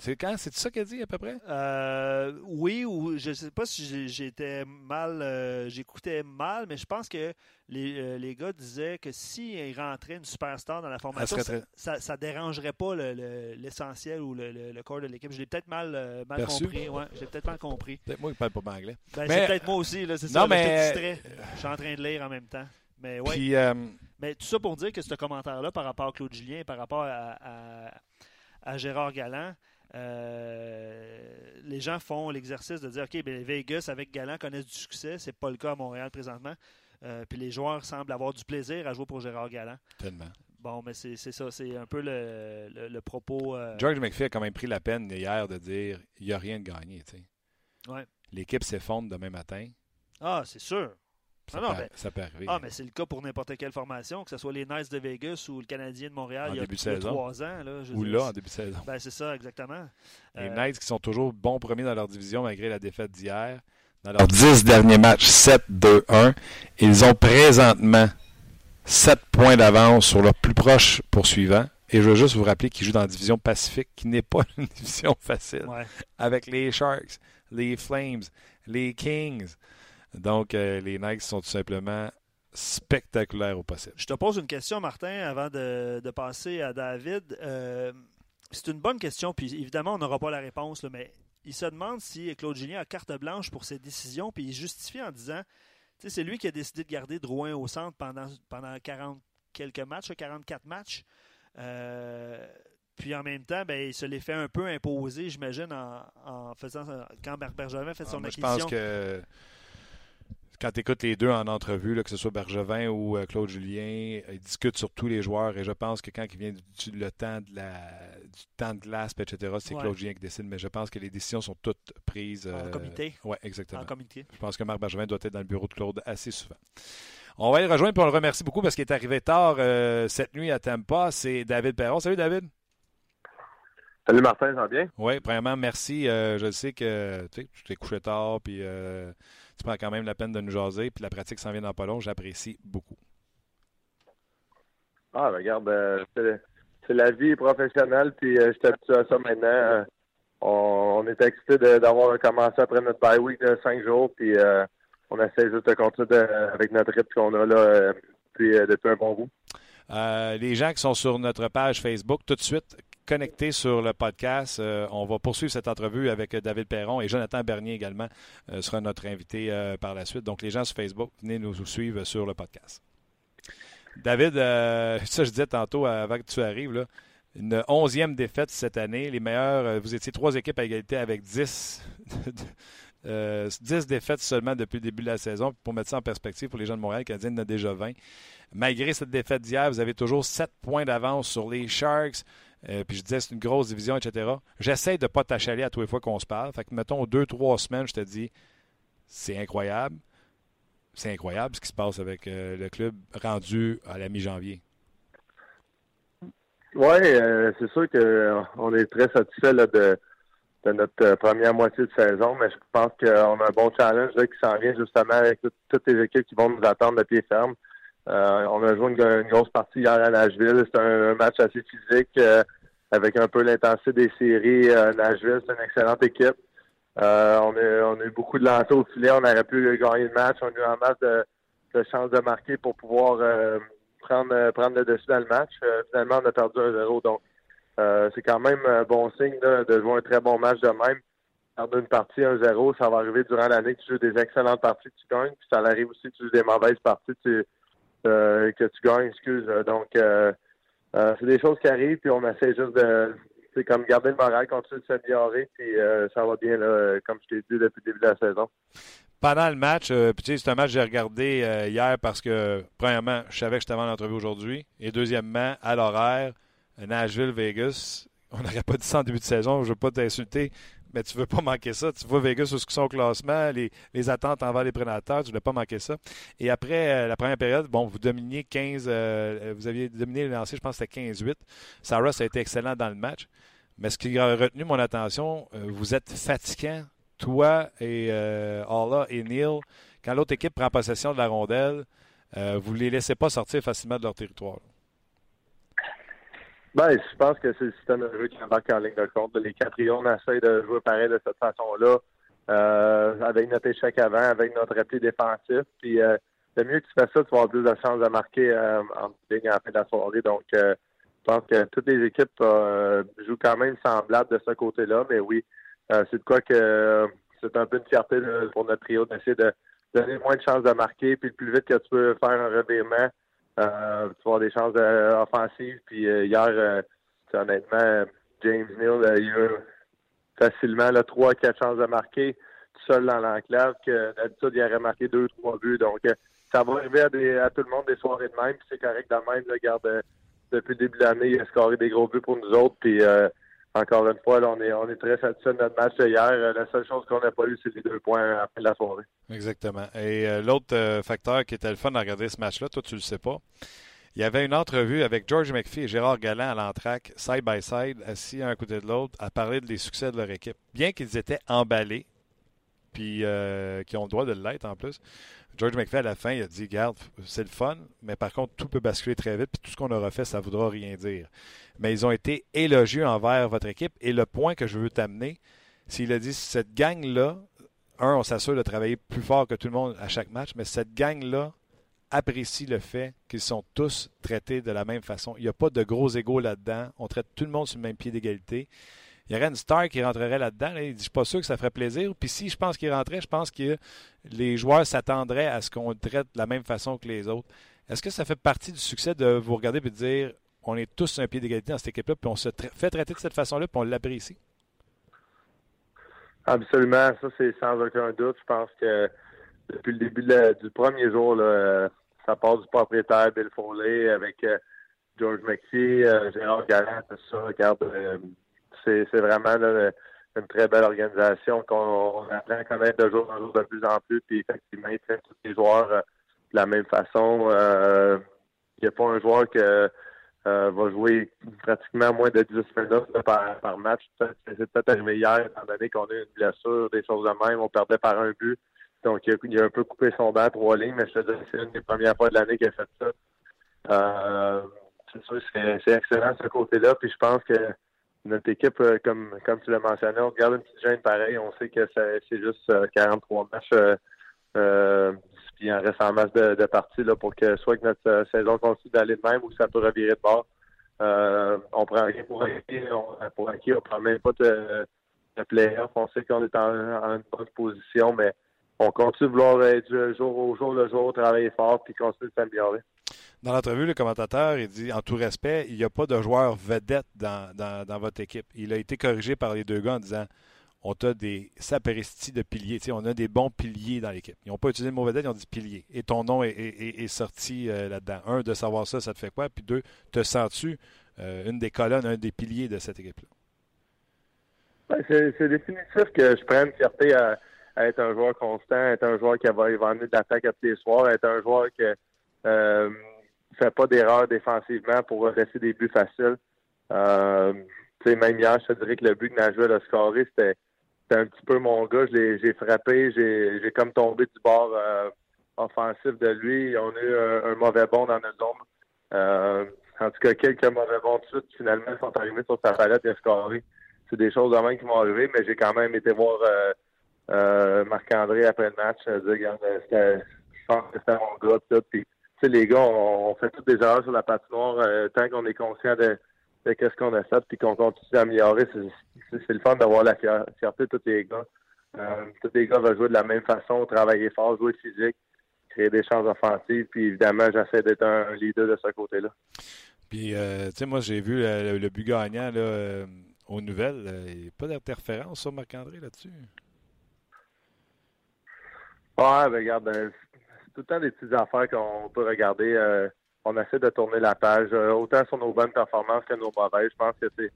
C'est quand? C'est ça qu'il a dit à peu près? Euh, oui, ou je sais pas si j'étais mal, euh, j'écoutais mal, mais je pense que les, euh, les gars disaient que s'il rentrait une superstar dans la formation, ça, ça, dérangerait pas le- le- l'essentiel ou le, corps de l'équipe. Je l'ai peut-être mal, mal compris. Ouais, j'ai peut-être mal compris. Peut-être moi qui parle pas anglais. Ben, Mais- c'est peut-être moi aussi, là, c'est ça. mais- distrait. Je suis en train de lire en même temps. Mais ouais. Puis Mais tout ça pour dire que ce commentaire-là par rapport à Claude Julien, par rapport à, à- à Gérard Galland, euh, les gens font l'exercice de dire OK, ben, Vegas avec Galland connaissent du succès. C'est pas le cas à Montréal présentement. Euh, puis les joueurs semblent avoir du plaisir à jouer pour Gérard Galland. tellement. Bon, mais c'est ça. C'est un peu le, le- le propos. euh, George McPhee a quand même pris la peine hier de dire il n'y a rien de gagné. Ouais. L'équipe s'effondre demain matin. Ah, c'est sûr. Ça, Ah non, peut, ça peut arriver. Ah, mais c'est le cas pour n'importe quelle formation, que ce soit les Knights de Vegas ou le Canadien de Montréal En il y a, début de saison. trois ans. Là, je Ou là, en début de saison. Ben, c'est ça, exactement. Les Euh, Knights qui sont toujours bons premiers dans leur division malgré la défaite d'hier. Dans leurs 10 derniers matchs, 7-2-1. Ils ont présentement 7 points d'avance sur leur plus proche poursuivant. Et je veux juste vous rappeler qu'ils jouent dans la division Pacifique, qui n'est pas une division facile. ouais. Avec les Sharks, les Flames, les Kings. Donc, euh, les Knights sont tout simplement spectaculaires au possible. Je te pose une question, Martin, avant de, de passer à David. Euh, c'est une bonne question, puis évidemment, on n'aura pas la réponse, là, mais il se demande si Claude Julien a carte blanche pour ses décisions, puis il justifie en disant c'est lui qui a décidé de garder Drouin au centre pendant, pendant 40 quelques matchs, 44 matchs. Euh, puis en même temps, ben, il se les fait un peu imposer, j'imagine, en, en faisant quand Bergevin fait Ah, son moi, je acquisition. pense que quand tu écoutes les deux en entrevue, là, que ce soit Bergevin ou euh, Claude Julien, ils discutent sur tous les joueurs et je pense que quand il vient du, le temps de la, du temps de glace, etc., c'est Ouais. Claude Julien qui décide, mais je pense que les décisions sont toutes prises. En euh, comité. Oui, exactement. En comité. Je pense que Marc Bergevin doit être dans le bureau de Claude assez souvent. On va le rejoindre et on le remercie beaucoup parce qu'il est arrivé tard euh, cette nuit à Tampa. C'est David Perron. Salut David. Salut Martin, ça va bien? Oui, premièrement, merci. Euh, je sais que tu sais, tu t'es couché tard, puis euh, tu prends quand même la peine de nous jaser, puis la pratique s'en vient dans pas long. J'apprécie beaucoup. Ah, ben, regarde, euh, c'est la vie professionnelle, puis euh, je suis habitué à ça maintenant. Euh, on, on est excité d'avoir commencé après notre bye week de cinq jours, puis euh, on essaie juste de continuer de- avec notre rythme qu'on a là depuis, depuis un bon bout. Euh, les gens qui sont sur notre page Facebook, tout de suite connectés sur le podcast, euh, on va poursuivre cette entrevue avec David Perron et Jonathan Bernier également euh, sera notre invité euh, par la suite. Donc, les gens sur Facebook, venez nous suivre sur le podcast. David, ça je disais tantôt avant que tu arrives, une onzième défaite cette année. Les meilleurs, vous étiez trois équipes à égalité avec 10, euh, 10 défaites seulement depuis le début de la saison. Pour mettre ça en perspective, pour les gens de Montréal, Canadien en a déjà 20. Malgré cette défaite d'hier, vous avez toujours 7 points d'avance sur les Sharks. Euh, puis je disais, c'est une grosse division, etc. J'essaie de ne pas t'achaler à tous les fois qu'on se parle. Fait que, mettons, deux, trois semaines, je te dis, c'est incroyable. C'est incroyable ce qui se passe avec euh, le club rendu à la mi-janvier. Oui, euh, c'est sûr qu'on est très satisfait de, notre première moitié de saison, mais je pense qu'on a un bon challenge qui s'en vient justement avec tout- toutes les équipes qui vont nous attendre de pied ferme. Euh, on a joué une, grosse partie hier à Nashville. C'est un, match assez physique euh, avec un peu l'intensité des séries. Euh, Nashville, c'est une excellente équipe. Euh, on, a, on a eu beaucoup de lancers au filet. On aurait pu gagner le match. On a eu un match de, de chances de marquer pour pouvoir prendre, le dessus dans le match. Finalement, on a perdu 1-0. Donc, c'est quand même un bon signe là, de jouer un très bon match de même. Perdre une partie 1-0, ça va arriver durant l'année tu joues des excellentes parties tu gagnes. Puis ça arrive aussi tu joues des mauvaises parties tu, que tu gagnes, excuse. Donc, euh, euh, c'est des choses qui arrivent, puis on essaie juste de c'est comme garder le moral, continuer de s'améliorer, puis euh, ça va bien, là, comme je t'ai dit depuis le début de la saison. Pendant le match, euh, c'est un match que j'ai regardé euh, hier parce que, premièrement, je savais que j'étais avant l'entrevue aujourd'hui. Et deuxièmement, à l'horaire, Nashville-Vegas, on n'aurait pas dit ça en début de saison, je ne veux pas t'insulter, mais tu ne veux pas manquer ça. Tu vois Vegas où sont au classement, les, les attentes envers les prédateurs, tu ne voulais pas manquer ça. Et après euh, la première période, bon, vous dominiez 15, euh, vous aviez dominé les lancers, je pense que c'était 15-8. Sarah, ça a été excellent dans le match. Mais ce qui a retenu mon attention, euh, vous êtes fatigant, toi et euh, Alla et Neil. Quand l'autre équipe prend possession de la rondelle, euh, vous ne les laissez pas sortir facilement de leur territoire. Ben, je pense que c'est le système de jeu qui embarque en ligne de compte. Les quatrions, on essaie de jouer pareil de cette façon-là, euh, avec notre échec avant, avec notre repli défensif. Puis, euh, le mieux que tu fais ça, tu vas avoir plus de chances de marquer euh, en ligne la fin de la soirée. Donc, euh, je pense que toutes les équipes euh, jouent quand même semblable de ce côté-là. Mais oui, euh, c'est de quoi que c'est un peu une fierté pour notre trio d'essayer de donner moins de chances de marquer. Puis, le plus vite que tu peux faire un revirement, euh, tu vas avoir des chances de- offensives. Puis euh, hier, euh, honnêtement, James Neal, euh, a eu facilement là, 3-4 chances de marquer tout seul dans l'enclave, que d'habitude, il aurait marqué 2-3 buts. Donc, euh, ça va arriver à, des- à tout le monde des soirées de même. Puis c'est correct de même. Euh, depuis le début de l'année, il a scoré des gros buts pour nous autres. Puis euh, encore une fois, on est très satisfait de notre match hier. Euh, La seule chose qu'on n'a pas eu, c'est les deux points après la soirée. Exactement. Et euh, l'autre euh, facteur qui était le fun à regarder ce match-là, toi, tu le sais pas, il y avait une entrevue avec George McPhee et Gérard Galland à l'entraque, side by side, assis un à côté de l'autre, à parler des succès de leur équipe. Bien qu'ils étaient emballés, puis euh, qui ont le droit de l'être en plus, George McPhee, à la fin, il a dit Garde, c'est le fun, mais par contre, tout peut basculer très vite, puis tout ce qu'on aura fait, ça ne voudra rien dire. Mais ils ont été élogieux envers votre équipe, et le point que je veux t'amener, s'il a dit cette gang-là, un, on s'assure de travailler plus fort que tout le monde à chaque match, mais cette gang-là apprécie le fait qu'ils sont tous traités de la même façon. Il n'y a pas de gros égaux là-dedans. On traite tout le monde sur le même pied d'égalité. Il y aurait une star qui rentrerait là-dedans. Là. Il je suis pas sûr que ça ferait plaisir. Puis si je pense qu'il rentrait, je pense que les joueurs s'attendraient à ce qu'on le traite de la même façon que les autres. Est-ce que ça fait partie du succès de vous regarder et de dire on est tous sur un pied d'égalité dans cette équipe-là, puis on se fait traiter de cette façon-là, puis on l'apprécie? Absolument, ça c'est sans aucun doute. Je pense que depuis le début du premier jour, là, ça passe du propriétaire Bill Foley avec George McKee, Gérard Galland, tout ça. Regarde, c'est vraiment une très belle organisation qu'on apprend à connaître de jour en jour de plus en plus. Puis effectivement, ils tous les joueurs de la même façon. Il n'y a pas un joueur qui euh, va jouer pratiquement moins de 10 minutes par, match. C'est peut-être arrivé hier, étant donné qu'on a eu une blessure, des choses de même. On perdait par un but. Donc, il a, un peu coupé son banc trois lignes, mais je te dis, c'est une des premières fois de l'année qu'il a fait ça. Euh, c'est sûr, c'est excellent ce côté-là. Puis je pense que notre équipe, euh, comme, tu l'as mentionné, on regarde une petite gêne pareil. On sait que c'est juste 43 matchs puis il reste en masse de, de parties là, pour que soit que notre euh, saison continue d'aller de même ou ça peut revirer de bord. Euh, on prend rien pour acquis, on, pour acquis, on prend même pas de, playoff. On sait qu'on est en, une bonne position, mais on continue de vouloir être jour au jour le jour, travailler fort, puis continuer de s'améliorer. Dans l'entrevue, le commentateur, il dit, en tout respect, il n'y a pas de joueur vedette dans, dans, votre équipe. Il a été corrigé par les deux gars en disant, on a des sapristis de piliers. on a des bons piliers dans l'équipe. Ils n'ont pas utilisé le mot vedette, ils ont dit piliers. Et ton nom est, sorti euh, là-dedans. Un, de savoir ça, ça te fait quoi? Puis deux, te sens-tu euh, une des colonnes, un des piliers de cette équipe-là? c'est définitif que je prenne fierté à, être un joueur constant, être un joueur qui va, de l'attaque à tous les soirs, être un joueur qui ne euh, fait pas d'erreur défensivement pour laisser des buts faciles. même hier, je te dirais que le but que Nashville a scoré, c'était un petit peu mon gars. J'ai frappé, j'ai comme tombé du bord euh, offensif de lui. On a eu un, mauvais bond dans notre zone. Euh, en tout cas, quelques mauvais bonds de suite, finalement, sont arrivés sur sa palette et scoré. C'est des choses de même qui m'ont arrivé, mais j'ai quand même été voir euh, Marc-André après le match. Je pense que c'était mon gars. Puis, les gars, on, fait toutes des erreurs sur la patinoire tant qu'on est conscient de qu'est-ce qu'on a fait, puis qu'on continue d'améliorer. C'est le fun d'avoir la fierté de tous les gars. Euh, tous les gars veulent jouer de la même façon, travailler fort, jouer physique, créer des chances offensives, puis évidemment, j'essaie d'être un, leader de ce côté-là. Puis, euh, tu sais, moi, j'ai vu le, but gagnant là, euh, aux nouvelles. Il n'y a pas d'interférence sur Marc-André là-dessus? Ouais, ben, regarde, tout le temps des petites affaires qu'on peut regarder on essaie de tourner la page, euh, autant sur nos bonnes performances que nos mauvaises. Je pense que c'est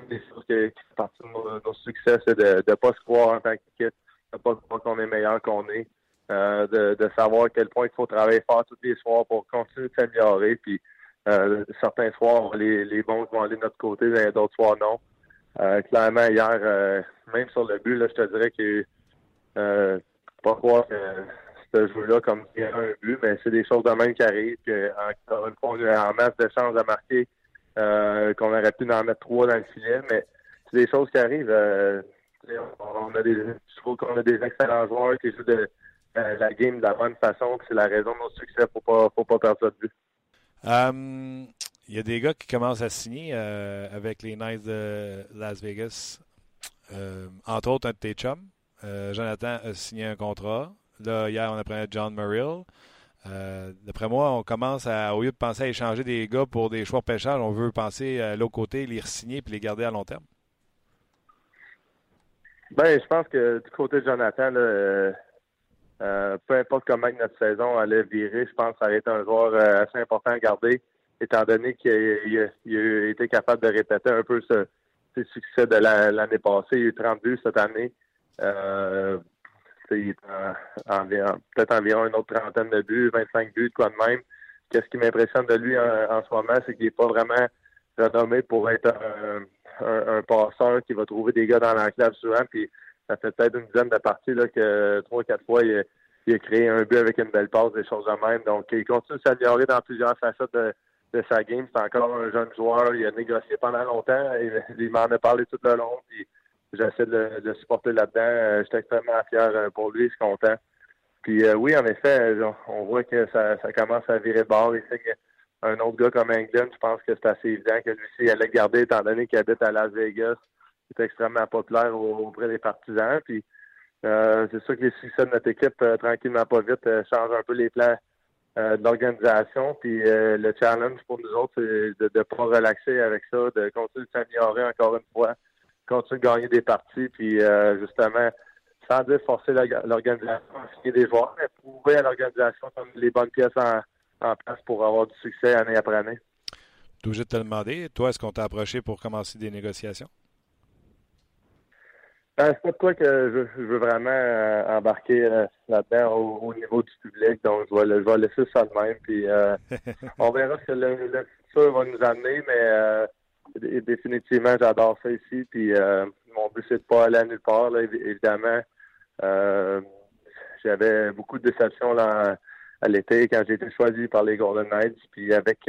une des choses qui, fait partie de nos, succès, c'est de ne pas se croire en tant qu'équipe, de ne pas croire qu'on est meilleur qu'on est, euh, de, savoir à quel point il faut travailler fort tous les soirs pour continuer de s'améliorer. Puis euh, certains soirs, les, bons vont aller de notre côté, d'autres soirs non. clairement, hier, même sur le but, je te dirais que pas croire que ce jeu-là comme un but, mais c'est des choses de même qui arrivent. Que, fois, on a en masse de chances à marquer, euh, qu'on aurait pu en mettre trois dans le filet, mais c'est des choses qui arrivent. Euh, on a des, je trouve qu'on a des excellents joueurs qui jouent de, euh, la game de la bonne façon, c'est la raison de notre succès. Faut pas, faut pas perdre ça de vue. Il y a des gars qui commencent à signer avec les Knights de Las Vegas. entre autres, un de tes chums. Jonathan a signé un contrat. Hier, on apprenait John Murrill. Euh, D'après moi, on commence à, au lieu de penser à échanger des gars pour des choix pêchage, on veut penser à l'autre côté, les signer puis les garder à long terme. Ben, je pense que du côté de Jonathan, euh, euh, peu importe comment notre saison allait virer, je pense que ça aurait été un joueur euh, assez important à garder, étant donné qu'il a, été capable de répéter un peu ce, ses succès de l'année passée. Il a eu 30 buts cette année. Il est peut-être environ une autre trentaine de buts, 25 buts, quoi de même. Qu'est-ce qui m'impressionne de lui en, ce moment, c'est qu'il n'est pas vraiment renommé pour être un, passeur qui va trouver des gars dans l'enclave souvent. Puis ça fait peut-être une dizaine de parties là, que trois, quatre fois, il a, créé un but avec une belle passe, des choses de même. Donc, il continue de s'améliorer dans plusieurs facettes de, sa game. C'est encore un jeune joueur. Il a négocié pendant longtemps. Il, m'en a parlé tout le long. J'essaie de, le supporter là-dedans. Euh, je suis extrêmement fier euh, pour lui, je suis content. Puis euh, oui, en effet, on voit que ça, commence à virer bord. Il sait qu'un autre gars comme England, je pense que c'est assez évident que lui il allait garder étant donné qu'il habite à Las Vegas. Il est extrêmement populaire auprès des partisans. Puis c'est sûr que les succès de notre équipe, tranquillement pas vite, changent un peu les plans de l'organisation. Puis le challenge pour nous autres, c'est de ne pas relaxer avec ça, de continuer de s'améliorer encore une fois continuer de gagner des parties, puis euh, justement sans dire forcer l'organisation à signer des joueurs, mais prouver à l'organisation les bonnes pièces en, en, place pour avoir du succès année après année. Tu obligé de te demander, toi, est-ce qu'on t'a approché pour commencer des négociations? Ben, c'est pas de quoi que je, veux vraiment euh, embarquer euh, là-dedans au, niveau du public, donc je vais, je vais laisser ça de même, puis euh, on verra ce que le, le, futur va nous amener, mais définitivement, j'adore ça ici, puis mon but, c'est de pas aller à nulle part, là, évidemment. J'avais beaucoup de déceptions là, à l'été quand j'ai été choisi par les Golden Knights, puis avec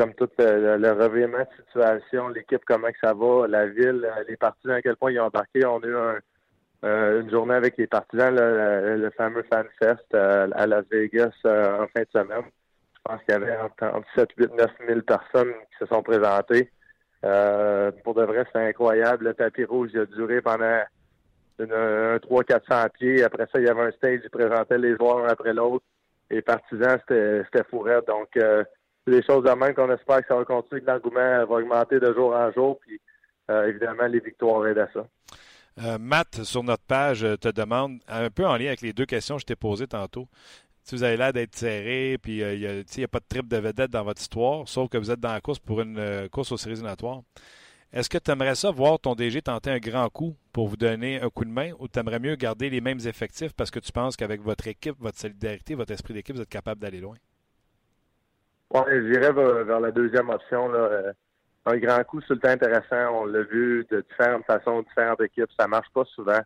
comme tout euh, le, revirement de situation, l'équipe, comment que ça va, la ville, euh, les partisans, à quel point ils ont embarqué. On a eu euh, une journée avec les partisans, le, fameux Fan Fest à Las Vegas en fin de semaine. Je pense qu'il y avait entre, 7, 8, 9 000 personnes qui se sont présentées. pour de vrai, c'est incroyable. Le tapis rouge il a duré pendant une, un 300-400 pieds. Après ça, il y avait un stage qui présentait les joueurs un après l'autre. Les partisans, c'était fourré. Donc, des choses de même qu'on espère que ça va continuer, que l'engouement va augmenter de jour en jour. Puis euh, évidemment, les victoires aident à ça. Euh, Matt, sur notre page, te demande, un peu en lien avec les deux questions que je t'ai posées tantôt, si vous avez l'air d'être serré, puis euh, il n'y a, pas de trip de vedette dans votre histoire, sauf que vous êtes dans la course pour une course aux séries éliminatoires. Est-ce que tu aimerais ça voir ton DG tenter un grand coup pour vous donner un coup de main ou tu aimerais mieux garder les mêmes effectifs parce que tu penses qu'avec votre équipe, votre solidarité, votre esprit d'équipe, vous êtes capable d'aller loin? Ouais, j'irais vers, la deuxième option. Là. Euh, un grand coup, c'est le temps intéressant. On l'a vu de différentes façons, différentes équipes. Ça marche pas souvent.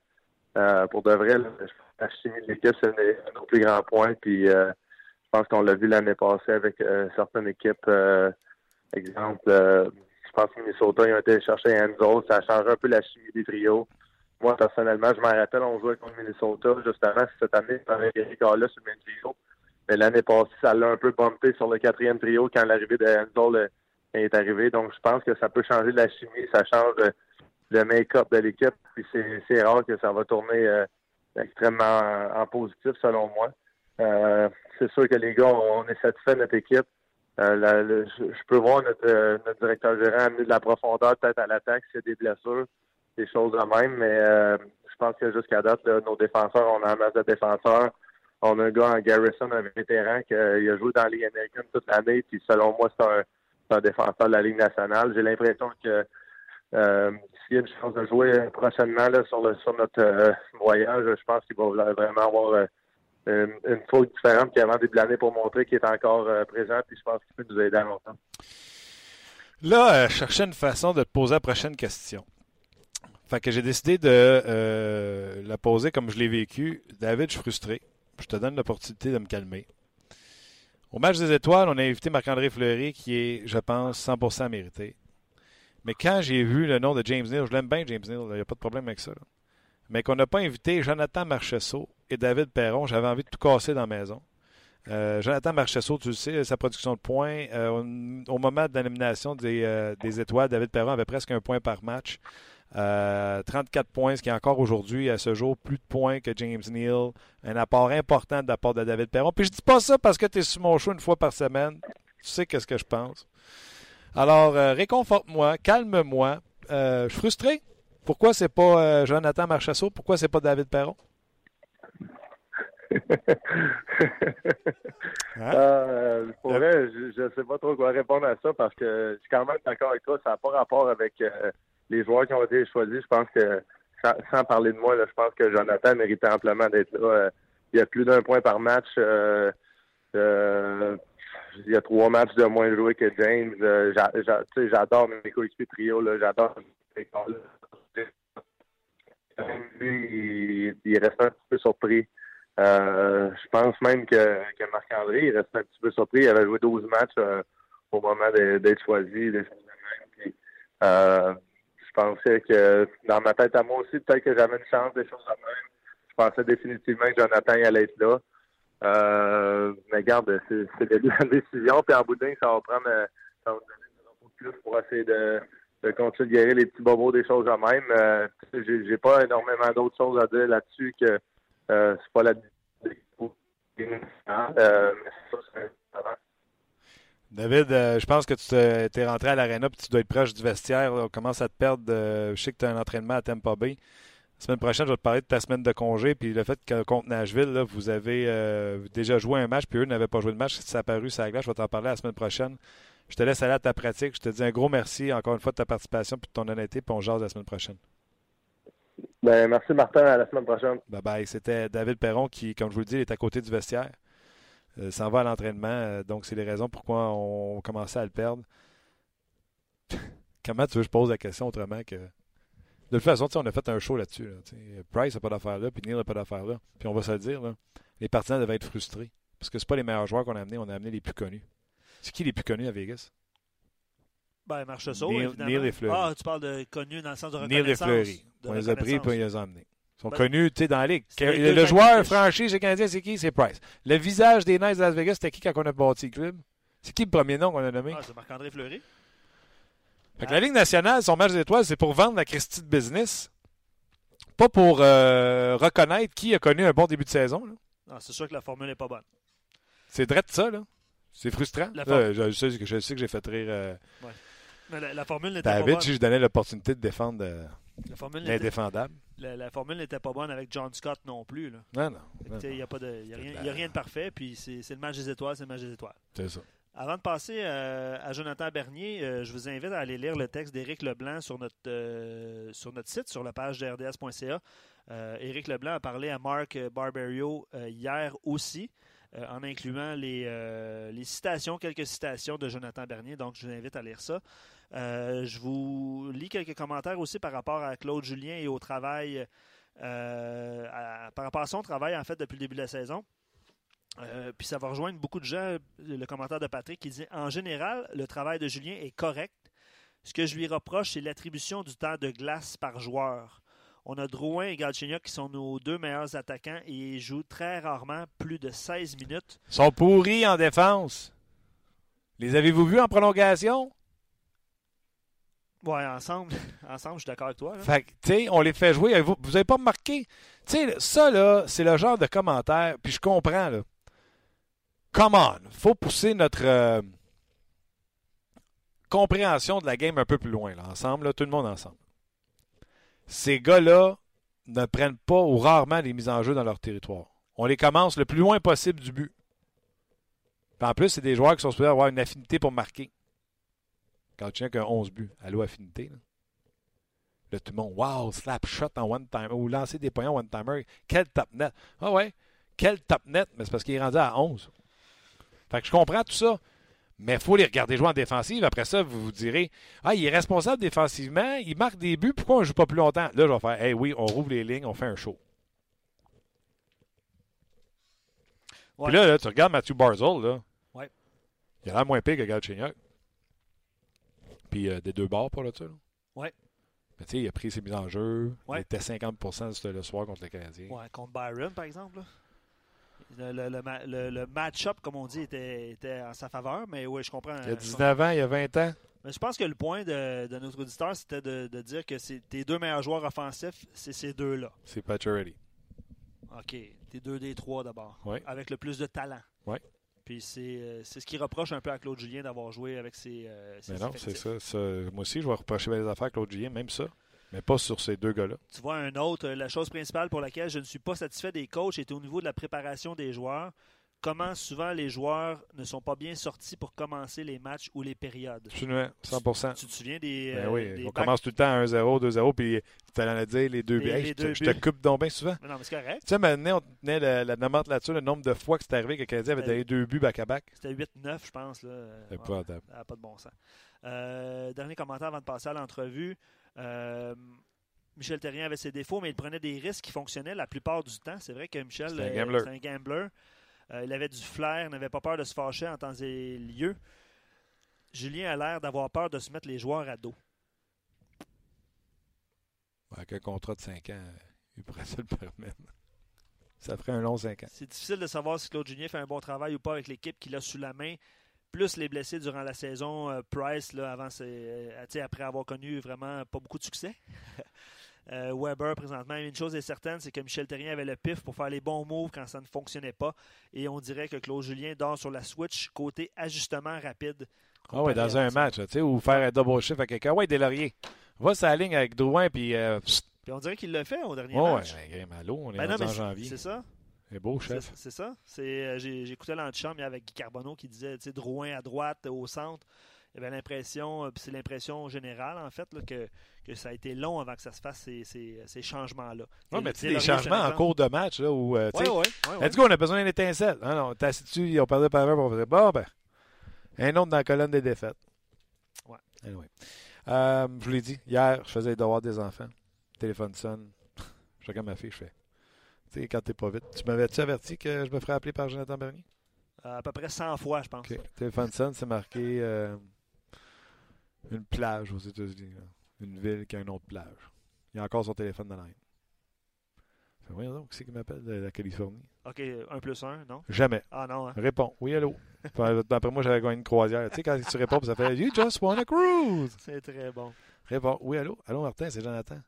Euh, pour de vrai, chimie de l'équipe, c'est un autre plus grand point. Puis euh, je pense qu'on l'a vu l'année passée avec certaines équipes. exemple, je pense que Minnesota, ils ont été chercher Enzo. Ça a changé un peu la chimie des trios. Moi, personnellement, je m'en rappelle, on jouait contre Minnesota justement cette année avec Eric là sur le même trio. Mais l'année passée, ça l'a un peu bumpé sur le quatrième trio quand l'arrivée de Enzo est arrivée. Donc, je pense que ça peut changer la chimie, ça change le, make-up de l'équipe. Puis c'est rare que ça va tourner euh, extrêmement en, positif, selon moi. Euh, c'est sûr que les gars, on est satisfait de notre équipe. Euh, je, peux voir notre, notre directeur gérant amener de la profondeur peut-être à l'attaque s'il y a des blessures, des choses de même, mais je pense que jusqu'à date, nos défenseurs, on a un masse de défenseurs. On a un gars en Garrison, un vétéran qui a joué dans la Ligue américaine toute l'année, puis selon moi, c'est un, défenseur de la Ligue nationale. J'ai l'impression que euh, une chance de jouer prochainement là, sur, notre euh, voyage, je pense qu'il va vraiment avoir euh, une, une différente qu'avant début de l'année pour montrer qu'il est encore présent, puis je pense qu'il peut nous aider à longtemps. Là, je cherchais une façon de te poser la prochaine question. Fait que j'ai décidé de la poser comme je l'ai vécu. David, je suis frustré je te donne l'opportunité de me calmer. Au match des étoiles, on a invité Marc-André Fleury, qui est, je pense, 100% mérité. Mais quand j'ai vu le nom de James Neal, je l'aime bien, James Neal, il n'y a pas de problème avec ça. Mais qu'on n'a pas invité Jonathan Marchesso et David Perron, j'avais envie de tout casser dans la maison. Euh, Jonathan Marchesso, tu le sais, sa production de points, euh, au, moment de l'élimination des, euh, des, étoiles, David Perron avait presque un point par match. 34 euh, points, ce qui est encore aujourd'hui, à ce jour, plus de points que James Neal. Un apport important de la part de David Perron. Puis je dis pas ça parce que tu es sur mon show une fois par semaine. Tu sais qu'est-ce que je pense. Alors, euh, réconforte-moi, calme-moi. Euh, je suis frustré. Pourquoi c'est pas Jonathan Marchessault? Pourquoi c'est pas David Perron? Hein? pour vrai, je ne sais pas trop quoi répondre à ça parce que je suis quand même d'accord avec toi. Ça n'a pas rapport avec les joueurs qui ont été choisis, je pense que, sans, parler de moi, je pense que Jonathan méritait amplement d'être là. Euh, il y a plus d'un point par match. Euh, euh, il y a trois matchs de moins joués que James. j'adore mes coéquipiers trio. J'adore lui, il, reste un petit peu surpris. je pense même que, Marc-André, il reste un petit peu surpris. Il avait joué 12 matchs au moment d'être choisi. Euh, je pensais que dans ma tête à moi aussi, peut-être que j'avais une chance des choses à même. Je pensais définitivement que Jonathan allait être là. Euh, mais garde, c'est de la décision. Puis en bout de ça va prendre euh, ça va donner plus pour essayer de, continuer de guérir les petits bobos des choses à même. Euh, J'ai pas énormément d'autres choses à dire là-dessus que euh, c'est pas la euh, mais ça, c'est David, euh, je pense que tu es rentré à l'aréna et tu dois être proche du vestiaire. On commence à te perdre. je sais que tu as un entraînement à Tampa Bay. La semaine prochaine, je vais te parler de ta semaine de congé, puis le fait que contre Nashville, là, vous avez euh, déjà joué un match, puis eux n'avaient pas joué de match. Ça a paru ça glace. Je vais t'en parler la semaine prochaine. Je te laisse aller à ta pratique. Je te dis un gros merci encore une fois de ta participation et de ton honnêteté, puis on jase la semaine prochaine. Ben, merci Martin, à la semaine prochaine. Bye bye. C'était David Perron qui, comme je vous le dis, est à côté du vestiaire. Euh, s'en va à l'entraînement. Euh, donc, c'est les raisons pourquoi on commençait à le perdre. Comment tu veux que je pose la question autrement que. De toute façon, on a fait un show là-dessus. Price n'a pas d'affaire là, puis Neil n'a pas d'affaire là. Puis on va se le dire, là, les partisans devaient être frustrés. Parce que c'est pas les meilleurs joueurs qu'on a amenés, on a amené les plus connus. C'est qui les plus connus à Vegas? Ben, Marchessault, Neil, évidemment. Neil et Fleury. Ah, tu parles de connus dans le sens de Neil et reconnaissance. Fleury. On les a pris et reconnaissance. on les a amenés. Ils sont Ben, connus tu sais, dans la ligue. Le, joueur franchi chez Canadien, c'est qui? C'est Price. Le visage des Knights de Las Vegas, c'était qui quand on a bâti le club? C'est qui le premier nom qu'on a nommé? Ah, c'est Marc-André Fleury. Fait que la Ligue nationale, son match d'étoiles, c'est pour vendre la Christie de business. Pas pour euh, reconnaître qui a connu un bon début de saison. là. Non, c'est sûr que la formule n'est pas bonne. C'est vrai de ça, là. C'est frustrant. La Là, je, sais, que- je sais que j'ai fait rire euh, Mais la, la formule n'était pas David bonne. si je donnais l'opportunité de défendre euh, La formule n'était l'indéfendable. la, la formule n'était pas bonne avec John Scott non plus. Là. Non, non. Fait que, non, tu sais, Il n'y a, pas de- il y a, rien- il y a rien de parfait, puis c'est c'est le match des étoiles, c'est le match des étoiles. C'est ça. Avant de passer euh, à Jonathan Bernier, euh, je vous invite à aller lire le texte d'Éric Leblanc sur notre, euh, sur notre site, sur la page de rds.ca. Éric Leblanc a parlé à Marc Barberio hier aussi, en incluant les, les citations, quelques citations de Jonathan Bernier. Donc, je vous invite à lire ça. Je vous lis quelques commentaires aussi par rapport à Claude Julien et au travail, par rapport à son travail, en fait, depuis le début de la saison. Euh, puis ça va rejoindre beaucoup de gens, le commentaire de Patrick qui dit En général, le travail de Julien est correct. Ce que je lui reproche, c'est l'attribution du temps de glace par joueur. On a Drouin et Galchenyuk qui sont nos deux meilleurs attaquants et ils jouent très rarement plus de 16 minutes. Ils sont pourris en défense. Les avez-vous vus en prolongation? Ouais, ensemble, ensemble, je suis d'accord avec toi. là. Fait que, tu sais, on les fait jouer. Vous vous avez pas remarqué? Tu sais, ça, là, c'est le genre de commentaire, puis je comprends, là. Come on! faut pousser notre euh, compréhension de la game un peu plus loin, là, ensemble, là, tout le monde ensemble. Ces gars-là ne prennent pas ou rarement des mises en jeu dans leur territoire. On les commence le plus loin possible du but. En plus, c'est des joueurs qui sont supposés avoir une affinité pour marquer. Quand tu tiens a 11 buts, allô affinité, là. Là, tout le monde, wow, slap shot en one-timer, ou lancer des points en one-timer. Quel top net. Ah ouais, quel top net, mais c'est parce qu'il est rendu à 11. Fait que je comprends tout ça. Mais il faut les regarder jouer en défensive. Après ça, vous vous direz, ah, il est responsable défensivement, il marque des buts, pourquoi on ne joue pas plus longtemps? Là, je vais faire, hey, oui, on rouvre les lignes, on fait un show. Ouais. Puis là, là, tu regardes Matthew Barzell, là. Ouais. Il a l'air moins pire que Galchenyuk. Puis euh, des deux bords, pour là, dessus là. Ouais. Mais tu sais, il a pris ses mises en jeu. Ouais. Il était 50 c'était le soir contre le Canadien. Ouais, contre Byron, par exemple. là. Le, le- le ma- le- le match-up, comme on dit, était, était en sa faveur, mais oui, je comprends. Il y a 19 ans, il y a 20 ans. Mais je pense que le point de, de notre auditeur, c'était de, de dire que tes deux meilleurs joueurs offensifs, c'est ces deux-là. C'est Pacioretty. OK. Tes deux des trois d'abord. Ouais. Avec le plus de talent. Ouais. Puis c'est euh, c'est ce qui reproche un peu à Claude Julien d'avoir joué avec ses, euh, ses Mais non, c'est ça, ça. Moi aussi, je vais reprocher les affaires à Claude Julien, même ça. Mais pas sur ces deux gars-là. Tu vois, un autre, euh, la chose principale pour laquelle je ne suis pas satisfait des coachs est au niveau de la préparation des joueurs. Comment souvent les joueurs ne sont pas bien sortis pour commencer les matchs ou les périodes? Absolument, 100 Tu te souviens des. Ben euh, oui, des on commence tout le temps à 1-0, 2-0, puis tu allais dire les deux Les- buts. Hey, les je te- je coupe donc bien souvent. Mais non, mais c'est correct. Tu sais, maintenant, on tenait la, la nomenclature, le nombre de fois que c'est arrivé que le Canadien avait donné deux buts back-à-back. C'était 8-9, je pense. Là. Pas de bon sens. Euh, dernier commentaire avant de passer à l'entrevue. Euh, Michel Terrien avait ses défauts, mais il prenait des risques qui fonctionnaient la plupart du temps. C'est vrai que Michel, C'est un euh, gambler. c'est un gambler. Euh, il avait du flair, n'avait pas peur de se fâcher en temps et lieu. Julien a l'air d'avoir peur de se mettre les joueurs à dos. Avec un contrat de 5 ans, il pourrait se le permettre. Ça ferait un long 5 ans. C'est difficile de savoir si Claude Julien fait un bon travail ou pas avec l'équipe qu'il a sous la main. Plus les blessés durant la saison, euh, Price, là, avant ses- euh, après avoir connu vraiment pas beaucoup de succès. Euh, Weber, présentement, une chose est certaine, c'est que Michel Terrien avait le pif pour faire les bons moves quand ça ne fonctionnait pas. Et on dirait que Claude Julien dort sur la switch côté ajustement rapide. Ah ouais, dans un match, tu sais, ou faire un double shift à quelqu'un. Ouais, des lauriers. Va la ligne avec Drouin, puis euh, Puis on dirait qu'il l'a fait au dernier Ouais, ouais, match. ben, l'eau, on est Ben non, en janvier. C'est ça. C'est beau, chef. c'est ça. C'est, euh, j'écoutais l'antichambre avec Guy Carbonneau qui disait, tu sais, Drouin à droite, au centre. Il y avait l'impression, euh, c'est l'impression générale, en fait, là, que, que ça a été long avant que ça se fasse, ces, ces, ces changements-là. Et mais tu sais, des changements en cours de match, là, où, euh, ouais, ouais. Let's go, on a besoin d'une étincelle. Ah non, dessus, on parlait par heure, on faisait, bon, ben, un autre dans la colonne des défaites. Ouais. Anyway. Euh, je vous l'ai dit, hier, je faisais les devoirs des enfants. Téléphone sonne. Je regarde ma fille, je fais. Quand t'es pas vite. Tu m'avais-tu averti que je me ferais appeler par Jonathan Bernier? Euh, à peu près 100 fois, je pense. OK. Téléphone sonne, c'est marqué euh, une plage aux États-Unis. Une ville qui a une autre plage. Il a encore son téléphone dans la fais, Voyons donc, qui c'est qui m'appelle de la Californie? OK, 1 plus 1, non? Jamais. Ah non, hein? Réponds. Oui, allô? D'après moi, j'avais gagné une croisière. Tu sais, quand tu réponds, ça fait You just won a cruise. C'est très bon. Réponds. Oui, allô? Allô, Martin, c'est Jonathan.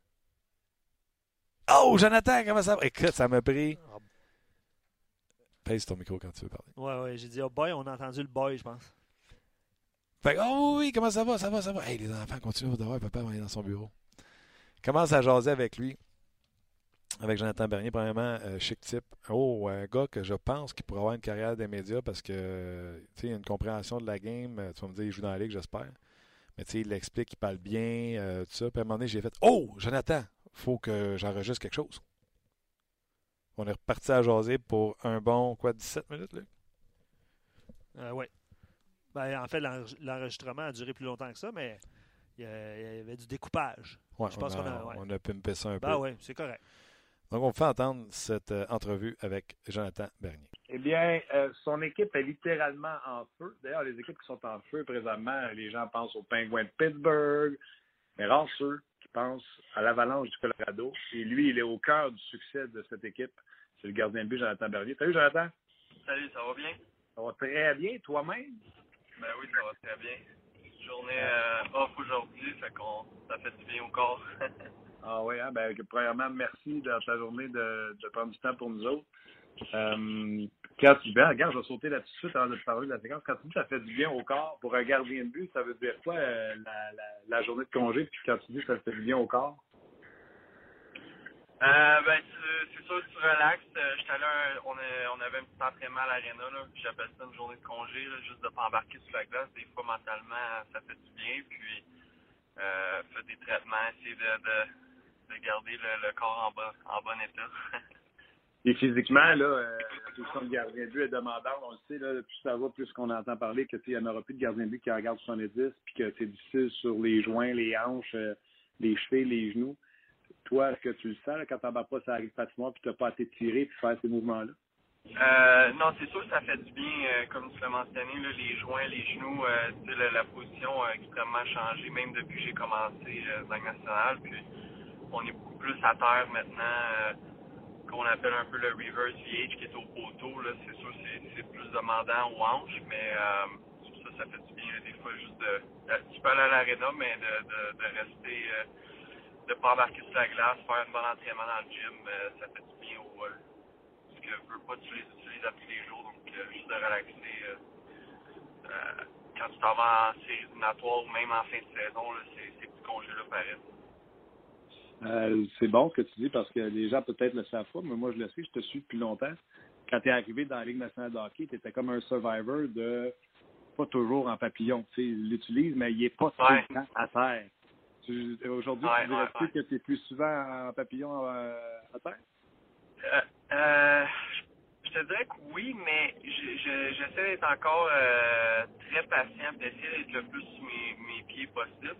Oh, Jonathan, comment ça va? Écoute, ça m'a pris. Pèse ton micro quand tu veux parler. Ouais, ouais, j'ai dit, oh boy, on a entendu le boy, je pense. Fait que, oh oui, oui, comment ça va? Ça va, ça va. Hey, les enfants, continuez de voir. Papa va aller dans son bureau. Commence à jaser avec lui. Avec Jonathan Bernier, premièrement, euh, chic type. Oh, un gars que je pense qu'il pourrait avoir une carrière des médias parce que, tu sais, il a une compréhension de la game. Euh, Tu vas me dire, il joue dans la ligue, j'espère. Mais tu sais, il l'explique, il parle bien, euh, tout ça. Puis à un moment donné, j'ai fait Oh, Jonathan, faut que j'enregistre quelque chose. On est reparti à jaser pour un bon, quoi, 17 minutes, là? Euh, ouais. Ben, en fait, l'enre- l'enregistrement a duré plus longtemps que ça, mais il y, avait du découpage. Ouais, Je pense on, qu'on a, a- ouais. on a pimpé ça un peu. Ben ouais, c'est correct. Donc, on fait entendre cette euh, entrevue avec Jonathan Bernier. Eh bien, euh, son équipe est littéralement en feu. D'ailleurs, les équipes qui sont en feu présentement, les gens pensent aux Penguins de Pittsburgh, mais rares pensent à l'Avalanche du Colorado. Et lui, il est au cœur du succès de cette équipe. C'est le gardien de but, Jonathan Bernier. Salut, Jonathan. Salut, ça va bien? Ça va très bien, toi-même? Ben oui, ça va très bien. Journée euh, off aujourd'hui, fait qu'on ça fait du bien au corps. Ah oui, hein? ben, premièrement, merci dans ta journée de, de prendre du temps pour nous autres. Euh, quand tu ben, regarde, je vais sauter là tout de suite avant de te parler de la séquence. Quand tu dis que ça fait du bien au corps, pour un gardien de but, ça veut dire quoi euh, la, journée de congé? Puis quand tu dis que ça fait du bien au corps? Euh, ben, c'est sûr que tu relaxes. Euh, j'étais allé on, avait un petit entraînement à l'aréna, J'appelle ça une journée de congé, juste de pas embarquer sur la glace. Des fois, mentalement, ça fait du bien. Puis, euh, des traitements, essayer de, de, de garder le, corps en en bon état. Et physiquement, là, euh, la position de gardien de but est demandante. On le sait, là, plus ça va, plus qu'on entend parler que il y en aura plus de gardien de but qui regarde 70, puis que c'est difficile sur les joints, les hanches, euh, les chevilles, les genoux. Toi, est-ce que tu le sens quand tu n'embarques pas sur la rive patinoire puis tu n'as pas à t'étirer puis faire ces mouvements-là? Euh, non, c'est sûr que ça fait du bien, euh, comme tu l'as mentionné, là, les joints, les genoux, euh, la, la position a extrêmement changé, même depuis que j'ai commencé euh, dans le national. Puis on est beaucoup plus à terre maintenant, qu'on appelle un peu le reverse VH qui est au poteau. Là, c'est sûr c'est, plus demandant aux hanches, mais euh, ça, ça fait du bien. là, des fois, juste de, de- tu peux aller à l'aréna, mais de, de, de rester, euh, de pas embarquer sur la glace, faire un bon entraînement dans le gym, euh, ça fait du bien au, parce que veux pas tu les utilises à tous les jours, donc euh, juste de relaxer. euh, euh, quand tu t'en vas en série éliminatoire ou même en fin de saison, là, c'est, ces petits congés-là paraissent. Euh, c'est bon ce que tu dis parce que les gens peut-être le savent pas, mais moi je le sais, je te suis depuis longtemps. Quand tu es arrivé dans la Ligue nationale de hockey, tu étais comme un survivor de pas toujours en papillon. Tu sais, il l'utilise, mais il est pas tout Ouais. le temps à terre. Aujourd'hui, Ouais, tu dirais ouais, que tu es plus souvent en papillon euh, à terre? Euh, euh, je te dirais que oui, mais je- je- j'essaie d'être encore euh, très patient, d'essayer d'être le plus sur mes, mes pieds possible.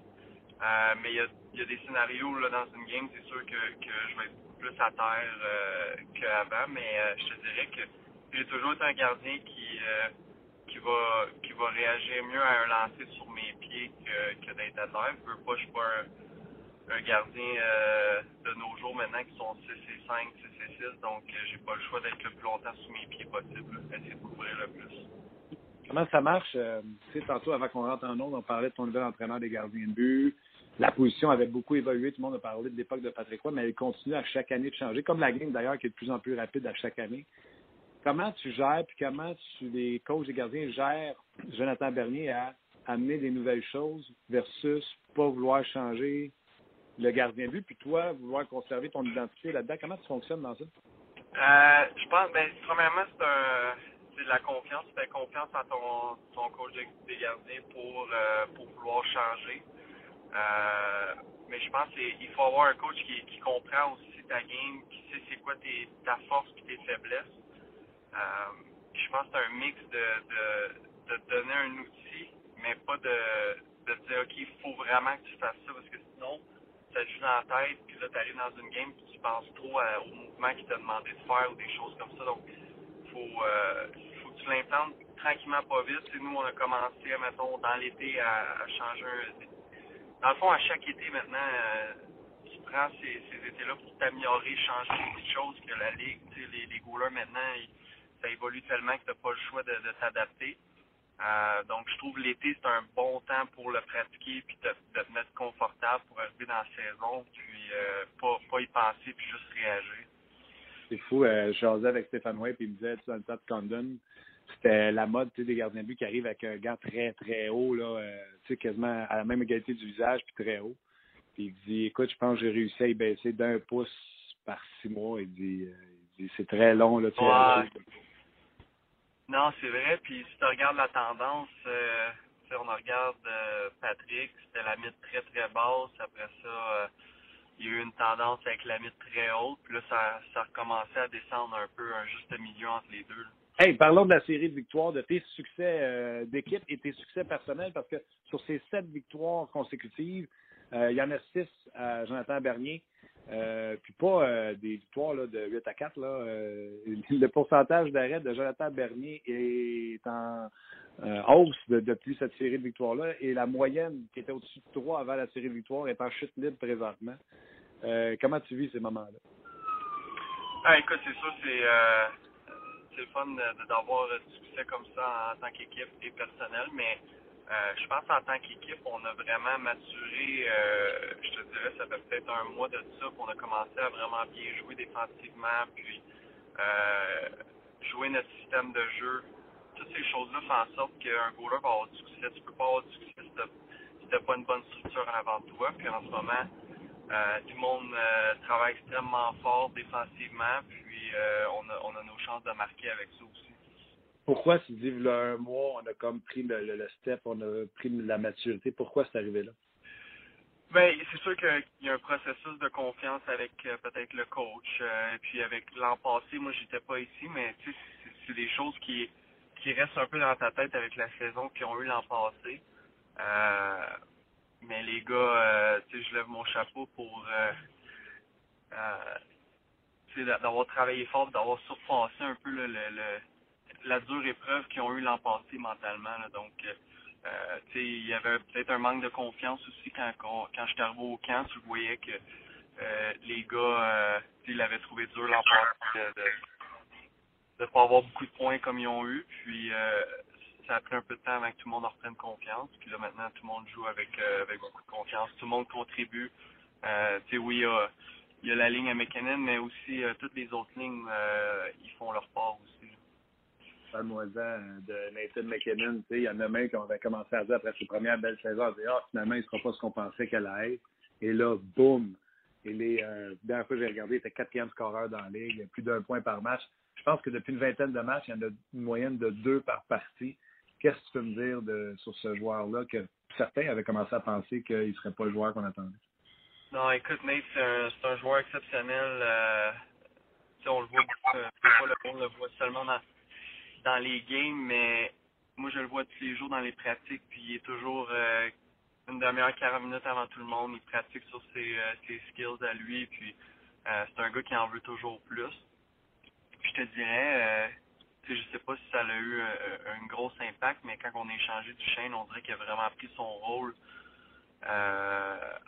Euh, mais il y a, des scénarios là, dans une game, c'est sûr que, que je vais être plus à terre euh, qu'avant, mais euh, je te dirais que j'ai toujours été un gardien qui euh, qui va qui va réagir mieux à un lancer sur mes pieds que, que d'être à terre. Je veux pas, je suis pas un, un gardien de nos jours maintenant qui sont 6 et 5, 6 et 6, donc j'ai pas le choix d'être le plus longtemps sous mes pieds possible, essayer de couvrir le plus. Comment ça marche? Euh, tu sais, tantôt, avant qu'on rentre en ondes, on parlait de ton nouvel entraîneur des gardiens de but. La position avait beaucoup évolué. Tout le monde a parlé de l'époque de Patrick Roy, mais elle continue à chaque année de changer, comme la game d'ailleurs qui est de plus en plus rapide à chaque année. Comment tu gères, puis comment tu, les coachs des gardiens gèrent Jonathan Bernier à amener des nouvelles choses versus pas vouloir changer le gardien de but, puis toi, vouloir conserver ton identité là-dedans? Comment tu fonctionnes dans ça? Euh, je pense, ben, premièrement, c'est un, la confiance. Tu fais confiance à ton, ton coach des gardiens pour, euh, pour vouloir changer. Euh, mais je pense qu'il faut avoir un coach qui, qui comprend aussi ta game, qui sait c'est quoi tes, ta force et tes faiblesses. Euh, je pense que c'est un mix de, de, de te donner un outil, mais pas de, de te dire, OK, il faut vraiment que tu fasses ça, parce que sinon, ça te joue dans la tête, puis là, tu arrives dans une game, puis tu penses trop au mouvement qu'il t'a demandé de faire ou des choses comme ça. Donc, faut, tu tranquillement, pas vite. T'sais, nous, on a commencé, mettons, dans l'été à, changer un, Dans le fond, à chaque été, maintenant, euh, tu prends ces, ces étés-là pour t'améliorer, changer des choses que la Ligue, les, les goalers, maintenant, ça évolue tellement que tu n'as pas le choix de, de t'adapter. Euh, donc, je trouve l'été, c'est un bon temps pour le pratiquer puis de, te mettre confortable pour arriver dans la saison, puis euh, pas, pas y penser puis juste réagir. C'est fou. Euh, je jasais avec Stéphane Way puis il me disait, tu dans le temps de Condon, c'était la mode des gardiens de but qui arrivent avec un gant très, très haut, là, euh, quasiment à la même égalité du visage puis très haut. Puis il dit, écoute, je pense que j'ai réussi à y baisser d'un pouce par six mois. Il dit, euh, dit c'est très long, là. Non, c'est vrai. Puis si tu regardes la tendance, euh, on regarde euh, Patrick, c'était la mythe très très basse. Après ça, euh, il y a eu une tendance avec la mythe très haute. Puis là, ça, recommencé à descendre un peu, un juste milieu entre les deux. Hey, parlons de la série de victoires, de tes succès euh, d'équipe et tes succès personnels, parce que sur ces sept victoires consécutives, euh, il y en a six à Jonathan Bernier. Euh, puis pas euh, des victoires là, de 8 à 4. Là, euh, le pourcentage d'arrêt de Jonathan Bernier est en euh, hausse de- depuis cette série de victoires-là et la moyenne qui était au-dessus de 3 avant la série de victoires est en chute libre présentement. Euh, comment tu vis ces moments-là? Ah, écoute, c'est sûr, c'est euh, c'est le fun d'avoir du succès comme ça en tant qu'équipe et personnel, mais euh, je pense qu'en tant qu'équipe, on a vraiment maturé, euh, je te dirais, ça fait peut-être un mois de ça qu'on a commencé à vraiment bien jouer défensivement, puis euh, jouer notre système de jeu. Toutes ces choses-là font en sorte qu'un goaler va avoir du succès. Tu peux pas avoir du succès si t'as pas une bonne structure en avant toi. Puis en ce moment, tout le monde travaille extrêmement fort défensivement, puis euh, on, a, on a nos chances de marquer avec ça aussi. Pourquoi, tu dis, il y a un mois, on a comme pris le, le- le step, on a pris la maturité. Pourquoi c'est arrivé là? Ben, c'est sûr qu'il y a un processus de confiance avec euh, peut-être le coach, euh, et puis avec l'an passé, moi j'étais pas ici, mais tu sais, c'est- des choses qui qui restent un peu dans ta tête avec la saison qu'ils ont eu l'an passé. Euh, mais les gars, tu sais, je lève mon chapeau pour euh, euh, tu sais, d'a- d'avoir travaillé fort, d'avoir surpassé un peu le, le, le- la dure épreuve qu'ils ont eu l'an passé mentalement. donc, euh, euh, il y avait peut-être un manque de confiance aussi quand, quand, quand j'étais arrivé au camp. Tu voyais que euh, les gars, ils l'avaient trouvé dur l'an passé de, de pas avoir beaucoup de points comme ils ont eu. Puis, ça a pris un peu de temps avant que tout le monde en reprenne confiance. Puis là, maintenant, tout le monde joue avec, beaucoup de confiance. Tout le monde contribue. Tu sais, oui, il y a, il y a la ligne à McKinnon, mais aussi euh, toutes les autres lignes, euh, ils font leur part aussi. Parle-moi-en de Nathan McKinnon. Il y en a même qui avaient commencé à dire après ses premières belles saisons, à dire, ah, finalement, il ne sera pas ce qu'on pensait qu'elle allait. Et là, boum! Il est, euh, la dernière fois que j'ai regardé, il était quatrième scoreur dans la ligue, plus d'un point par match. Je pense que depuis une vingtaine de matchs, il y en a une moyenne de deux par partie. Qu'est-ce que tu peux me dire de, sur ce joueur-là que certains avaient commencé à penser qu'il ne serait pas le joueur qu'on attendait? Non, écoute, Nate, c'est un, un joueur exceptionnel. Euh, on le voit euh, fois, le monde le voit seulement dans, dans les games, mais moi, je le vois tous les jours dans les pratiques, puis il est toujours euh, une demi-heure, 40 minutes avant tout le monde. Il pratique sur ses, euh, ses skills à lui, puis euh, c'est un gars qui en veut toujours plus. Puis je te dirais, euh, tu sais, je sais pas si ça a eu euh, un gros impact, mais quand on a échangé du chaîne, on dirait qu'il a vraiment pris son rôle euh,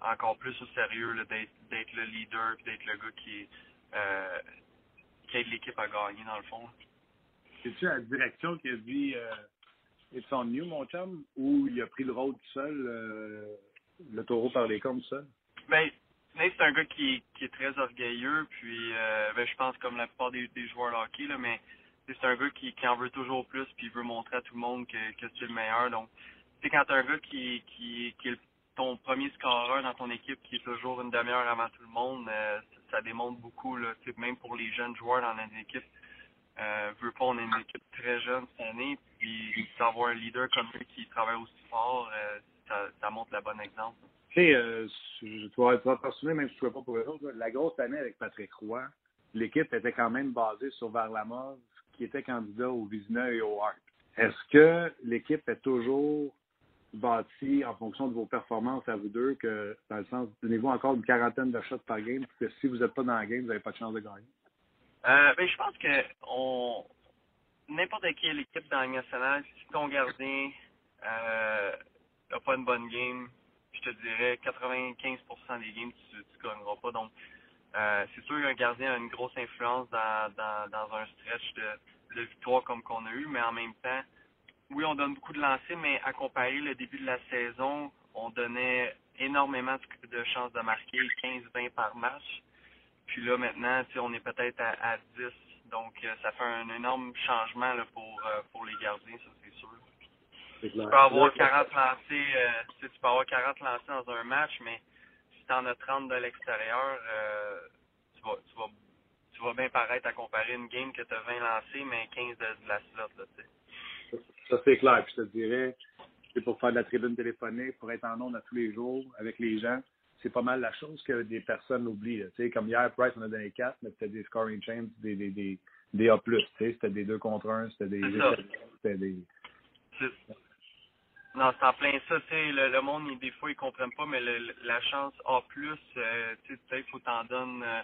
encore plus au sérieux d'être le leader d'être le gars qui euh, qui aide l'équipe à gagner dans le fond. C'est-tu la direction qui a dit euh, It's on you, mon chum, ou il a pris le rôle tout seul, euh, le taureau par les cornes tout seul? Ben, c'est un gars qui, qui est très orgueilleux, puis euh, ben, je pense comme la plupart des, des joueurs de hockey, là, mais c'est un gars qui, qui en veut toujours plus, puis il veut montrer à tout le monde que, que c'est le meilleur. Donc, tu sais, quand un gars qui, qui, qui est le ton premier scoreur dans ton équipe qui est toujours une demi-heure avant tout le monde, euh, ça démontre beaucoup, là, même pour les jeunes joueurs dans notre équipe. Euh, veut pas, on est une équipe très jeune cette année, puis d'avoir un leader comme lui qui travaille aussi fort, euh, ça, montre le bon exemple. Tu sais, euh, vas te même si tu ne pas pour eux autres, la grosse année avec Patrick Roy, l'équipe était quand même basée sur Varlamov, qui était candidat au Vizina et au Hart. Est-ce que l'équipe est toujours bâtie en fonction de vos performances à vous deux, que dans le sens, donnez-vous encore une quarantaine de shots par game, parce que si vous n'êtes pas dans la game, vous n'avez pas de chance de gagner? Euh, ben, je pense que on n'importe quelle équipe dans la nationale, si ton gardien euh, n'a pas une bonne game, je te dirais 95% des games, tu ne gagneras pas. Donc, euh, c'est sûr qu'un gardien a une grosse influence dans, dans, dans un stretch de, de victoire comme qu'on a eu, mais en même temps, oui, on donne beaucoup de lancers, mais à comparer le début de la saison, on donnait énormément de chances de marquer, 15-20 par match. Puis là, maintenant, on est peut-être à, à 10. Donc, euh, ça fait un énorme changement là, pour, euh, pour les gardiens, ça c'est sûr. Tu peux avoir 40 lancés, euh, tu peux avoir 40 lancés dans un match, mais si tu en as 30 de l'extérieur, euh, tu, vas, tu, vas, tu vas bien paraître à comparer une game que tu as 20 lancés, mais 15 de, de la slot. Là, ça, ça c'est clair. Puis je te dirais, c'est pour faire de la tribune téléphonique, pour être en ondes à tous les jours avec les gens c'est pas mal la chose que des personnes oublient. Sais, comme hier, Price, on a donné 4, mais c'était des scoring chains, des, des, des, des A+. Tu sais, c'était des 2 contre 1, c'était des... C'était des... Non, c'est en plein ça. Tu sais, le, le monde, des fois, ils comprennent pas, mais le, la chance A+, euh, tu sais, peut-être faut t'en donner euh,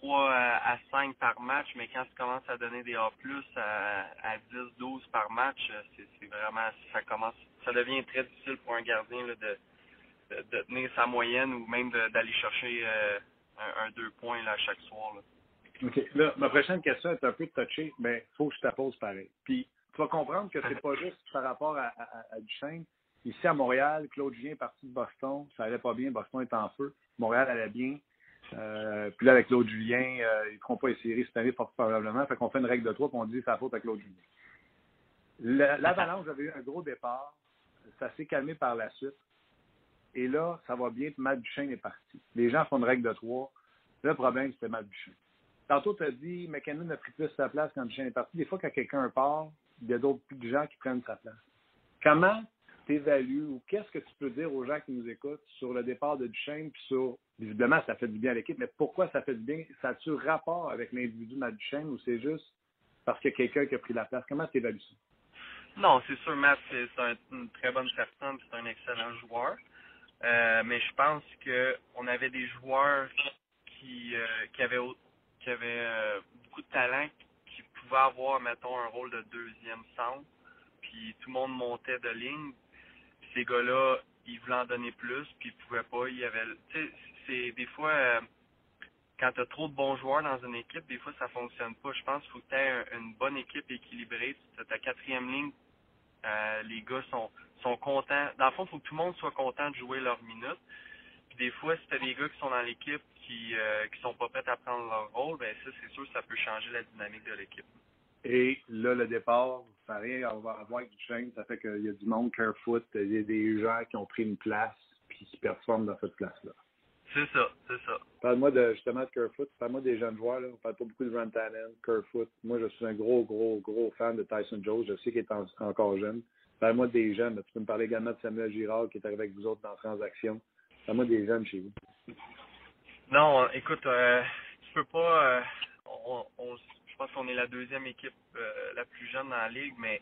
3 à, à 5 par match, mais quand tu commences à donner des A+, à, à 10, 12 par match, euh, c'est vraiment... Ça commence... Ça devient très difficile pour un gardien là, de de, de, tenir sa moyenne ou même d'aller chercher euh, un, un, deux points là, chaque soir. Là. OK. Là, ma prochaine question est un peu touchée, mais il faut que je te pose pareil. Puis, tu vas comprendre que c'est pas juste par rapport à, à, à Duchesne. Ici, à Montréal, Claude Julien est parti de Boston. Ça allait pas bien. Boston est en feu. Montréal allait bien. Euh, puis là, avec Claude Julien, euh, ils ne feront pas les séries cette année, fort probablement. Fait qu'on fait une règle de trois, puis on dit c'est la faute à Claude Julien. L'Avalanche avait eu un gros départ. Ça s'est calmé par la suite. Et là, ça va bien, Matt Duchesne est parti. Les gens font une règle de trois. Le problème, c'était Matt Duchesne. Tantôt, tu as dit, McKinnon a pris plus sa place quand Duchesne est parti. Des fois, quand quelqu'un part, il y a d'autres gens qui prennent sa place. Comment tu évalues ou qu'est-ce que tu peux dire aux gens qui nous écoutent sur le départ de Duchesne puis sur, visiblement, ça fait du bien à l'équipe, mais pourquoi ça fait du bien? Ça a-tu rapport avec l'individu Matt Duchesne ou c'est juste parce a quelqu'un qui a pris la place? Comment tu évalues ça? Non, c'est sûr, Matt, c'est un, une très bonne personne, c'est un excellent joueur. Euh, mais je pense que on avait des joueurs qui, euh, qui avaient, qui avaient euh, beaucoup de talent, qui pouvaient avoir, mettons, un rôle de deuxième centre. Puis tout le monde montait de ligne. Ces gars-là, ils voulaient en donner plus, puis ils pouvaient pas. Il y avait, c'est des fois euh, quand tu as trop de bons joueurs dans une équipe, des fois ça fonctionne pas. Je pense qu'il faut que tu aies une bonne équipe équilibrée. Tu as ta quatrième ligne, euh, les gars sont sont contents. Dans le fond, il faut que tout le monde soit content de jouer leurs minutes. Puis des fois, si tu as des gars qui sont dans l'équipe qui euh, qui sont pas prêts à prendre leur rôle, ben ça, c'est sûr, ça peut changer la dynamique de l'équipe. Et là, le départ, ça n'a rien à voir avec du chaîne. Ça fait qu'il y a du monde Carefoot, il y a des gens qui ont pris une place puis qui performent dans cette place-là. C'est ça, c'est ça. Parle-moi de justement de Kerfoot, parle-moi des jeunes joueurs. Là. On parle pas beaucoup de Rantanen, Kerfoot. Moi, je suis un gros, gros, gros fan de Tyson Jones. Je sais qu'il est en, encore jeune. Parle-moi des jeunes. Tu peux me parler également de Samuel Girard qui est arrivé avec vous autres dans Transaction. Parle-moi des jeunes chez vous. Non, écoute, euh, tu peux pas. Euh, on, on, je pense qu'on est la deuxième équipe euh, la plus jeune dans la ligue, mais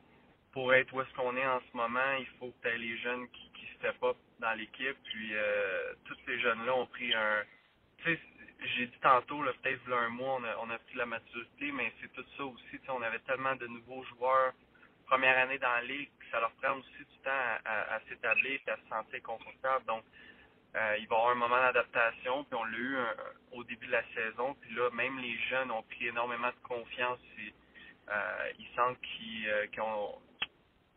pour être où est-ce qu'on est en ce moment, il faut que tu aies les jeunes qui, qui step up dans l'équipe. Puis euh, tous ces jeunes-là ont pris un. Tu sais, j'ai dit tantôt, peut-être un mois, on a, on a pris la maturité, mais c'est tout ça aussi. On avait tellement de nouveaux joueurs première année dans la ligue, puis ça leur prend aussi du temps à, à, à s'établir et à se sentir confortable. Donc, euh, il va y avoir un moment d'adaptation, puis on l'a eu un, au début de la saison. Puis là, même les jeunes ont pris énormément de confiance. Et, euh, ils sentent qu'ils euh, ont,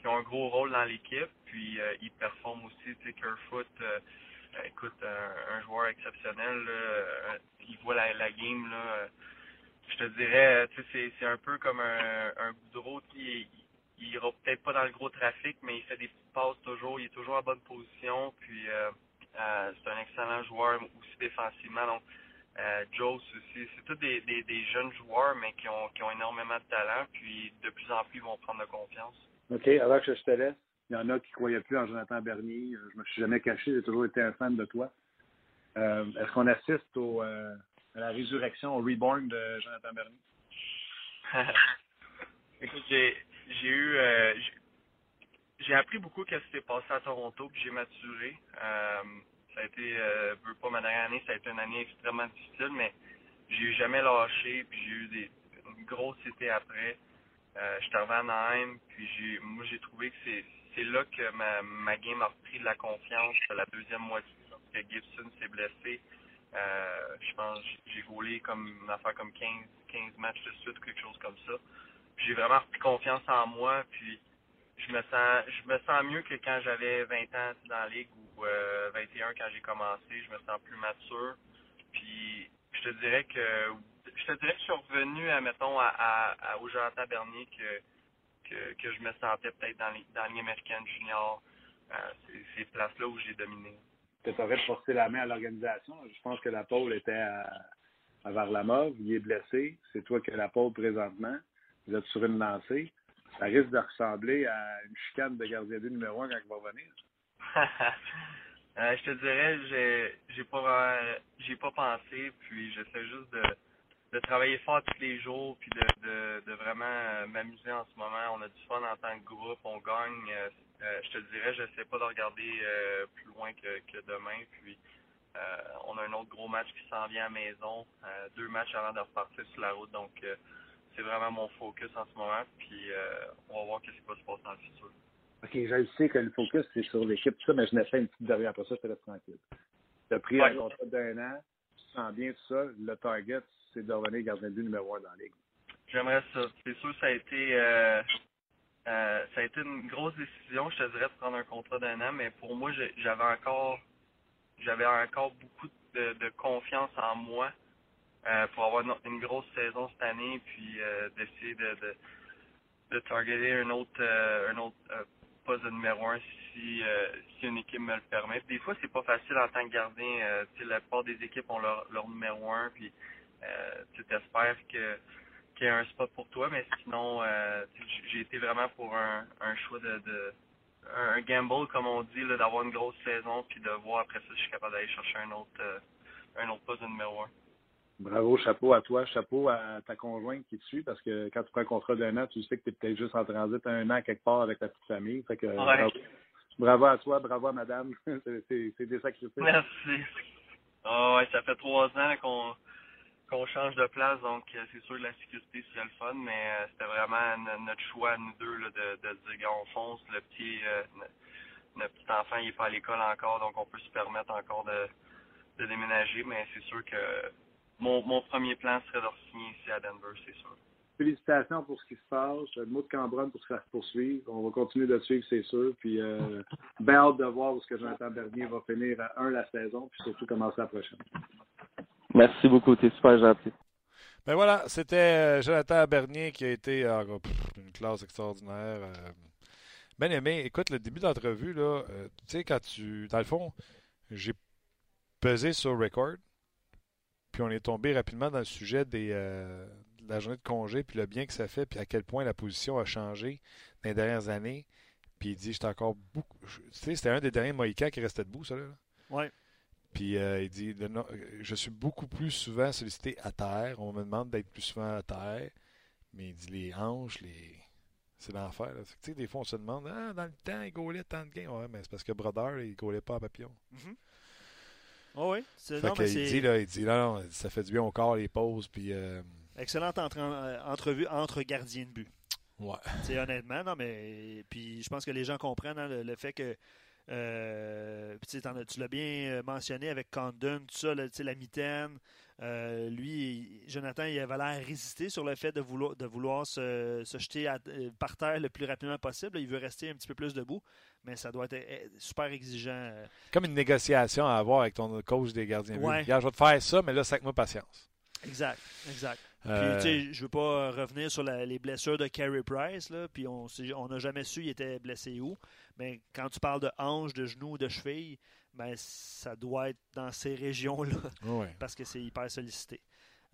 ont un gros rôle dans l'équipe, puis euh, ils performent aussi. Tu sais, Kerfoot, écoute, un, joueur exceptionnel. Il voit la, la game. Là, je te dirais, tu sais, c'est un peu comme un, un qui il ira peut-être pas dans le gros trafic, mais il fait des petites passes toujours. Il est toujours en bonne position. Puis c'est un excellent joueur aussi défensivement. Euh, Joe aussi, c'est tous des, des, des, jeunes joueurs, mais qui ont, qui ont énormément de talent. Puis de plus en plus, ils vont prendre de confiance. OK, avant que je te laisse, il y en a qui ne croyaient plus en Jonathan Bernier. Je me suis jamais caché, j'ai toujours été un fan de toi. Euh, Est-ce qu'on assiste au, euh, à la résurrection, au reborn de Jonathan Bernier? Écoute, j'ai eu euh, j'ai appris beaucoup qu'est-ce qui s'est passé à Toronto, puis j'ai maturé. Ça a été, euh, pas ma dernière année, ça a été une année extrêmement difficile, mais j'ai jamais lâché, puis j'ai eu des, une grosse cité après. Euh, je suis arrivé à Naheim, puis j'ai, moi j'ai trouvé que c'est, là que ma, ma game a repris de la confiance, la deuxième moitié, que Gibson s'est blessé. Euh, je pense j'ai gaulé comme une affaire comme 15, 15 matchs de suite, quelque chose comme ça. J'ai vraiment repris confiance en moi, puis je me sens je me sens mieux que quand j'avais 20 ans dans la ligue ou euh, 21 quand j'ai commencé. Je me sens plus mature. Puis je te dirais que je te dirais que je suis revenu, à, mettons, à, à, au Jonathan Bernier que, que, que je me sentais peut-être dans, les, dans la junior. Euh, ces places-là où j'ai dominé. Tu aurais de forcer la main à l'organisation. Je pense que la pôle était à, à Varlamov. Il est blessé. C'est toi qui as la pôle présentement. Vous êtes sur une lancée ça risque de ressembler à une chicane de gardien de numéro un quand il va revenir. euh, je te dirais, j'ai j'ai pas j'ai pas pensé, puis j'essaie juste de, de travailler fort tous les jours, puis de, de, vraiment euh, m'amuser en ce moment. On a du fun en tant que groupe, on gagne. Euh, je te dirais, j'essaie pas de regarder plus loin que, que demain, puis on a un autre gros match qui s'en vient à la maison, deux matchs avant de repartir sur la route, donc c'est vraiment mon focus en ce moment. Puis euh, on va voir ce qui va se passer dans le futur. OK, je sais que le focus, c'est sur l'équipe, ça, mais je n'ai fait une petite derrière après ça, je te laisse tranquille. Tu as pris un contrat d'un an, tu sens bien tout ça. Le target, c'est de revenir gardien de but numéro un dans la ligue. J'aimerais ça. C'est sûr ça a été euh, euh, ça a été une grosse décision, je te dirais, de prendre un contrat d'un an, mais pour moi, j'avais encore j'avais encore beaucoup de, de confiance en moi euh, pour avoir une, grosse saison cette année, puis euh, d'essayer de, de, de targeter un autre, euh, un autre poste de numéro un si, si une équipe me le permet. Des fois, c'est pas facile en tant que gardien. la plupart des équipes ont leur, leur numéro un, puis tu t'espères que qu'il y ait un spot pour toi, mais sinon, j'ai été vraiment pour un, un choix de, de un gamble, comme on dit, d'avoir une grosse saison, puis de voir après ça si je suis capable d'aller chercher un autre, un autre poste de numéro un. Bravo, chapeau à toi, chapeau à ta conjointe qui te suit, parce que quand tu prends un contrat d'un an, tu sais que tu es peut-être juste en transit un an quelque part avec ta petite famille. Fait que, bravo, à toi, bravo à madame. c'est des sacrifices. Merci. Oh, ouais, ça fait trois ans qu'on qu'on change de place, donc euh, c'est sûr que la sécurité, c'est le fun, mais euh, c'était vraiment notre choix, nous deux, là, de, de dire, on fonce, le petit, euh, notre petit enfant, il n'est pas à l'école encore, donc on peut se permettre encore de, de déménager, mais c'est sûr que mon, mon premier plan serait de signer ici à Denver, c'est sûr. Félicitations pour ce qui se passe. Le mot de Cambronne pour se faire poursuivre. On va continuer de suivre, c'est sûr. Puis, euh, bien hâte de voir où ce que Jonathan Bernier va finir à 1 la saison, puis surtout commencer la prochaine. Merci beaucoup, t'es super gentil. Ben voilà, c'était euh, Jonathan Bernier qui a été euh, une classe extraordinaire. Bien aimé. Écoute, le début d'entrevue, là, tu sais, quand tu. Dans le fond, j'ai pesé sur record. Puis on est tombé rapidement dans le sujet des, euh, de la journée de congé, puis le bien que ça fait, puis à quel point la position a changé dans les dernières années. Puis il dit, j'étais encore beaucoup. Tu sais, c'était un des derniers Mohicans qui restait debout, ça, là. Oui. Puis euh, il dit, je suis beaucoup plus souvent sollicité à terre. On me demande d'être plus souvent à terre. Mais il dit, les hanches, les. C'est l'enfer. Tu sais, des fois, on se demande, ah, dans le temps, il gaulait tant de gains. Ouais, mais c'est parce que Brother, il gaulait pas à papillon. Mm-hmm. Oh oui. il, dit, là, il dit, là, ça fait du bien au corps, les pauses. Puis, euh, Excellente euh, entrevue entre gardiens de but. Ouais. C'est honnêtement, non, mais. Puis je pense que les gens comprennent hein, le, fait que. Euh, tu l'as bien mentionné avec Condon, tout ça, la mitaine. lui, Jonathan, il avait l'air résister sur le fait de vouloir, de vouloir se, se jeter par terre le plus rapidement possible. Il veut rester un petit peu plus debout mais ça doit être eh, super exigeant. Euh. Comme une négociation à avoir avec ton coach des gardiens. Ouais. je vais te faire ça, mais là, c'est avec moi patience. Exact, exact. Euh... Puis, je veux pas revenir sur les blessures de Carey Price, là, puis on n'a jamais su il était blessé où. Mais quand tu parles de hanche, de genou, de cheville, ben, ça doit être dans ces régions-là Ouais. parce que c'est hyper sollicité.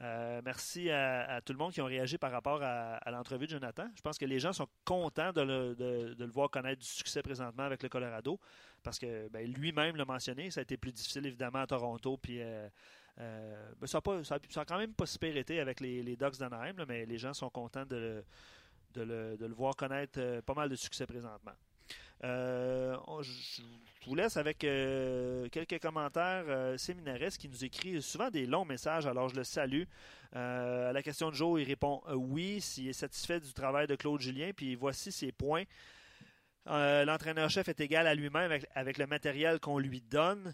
Euh, merci à, à tout le monde qui ont réagi par rapport à, à l'entrevue de Jonathan. Je pense que les gens sont contents de le, de- de le voir connaître du succès présentement avec le Colorado parce que ben, lui-même l'a mentionné. Ça a été plus difficile évidemment à Toronto. Puis, euh, euh, ben, ça, a pas, ça, a, ça a quand même pas super été avec les, les Ducks d'Anaheim, mais les gens sont contents de le, de le, de le voir connaître pas mal de succès présentement. Euh, je vous laisse avec euh, quelques commentaires. Euh, qui nous écrit souvent des longs messages, alors je le salue. Euh, à la question de Joe, il répond oui, s'il est satisfait du travail de Claude Julien, puis voici ses points. L'entraîneur-chef est égal à lui-même avec, le matériel qu'on lui donne.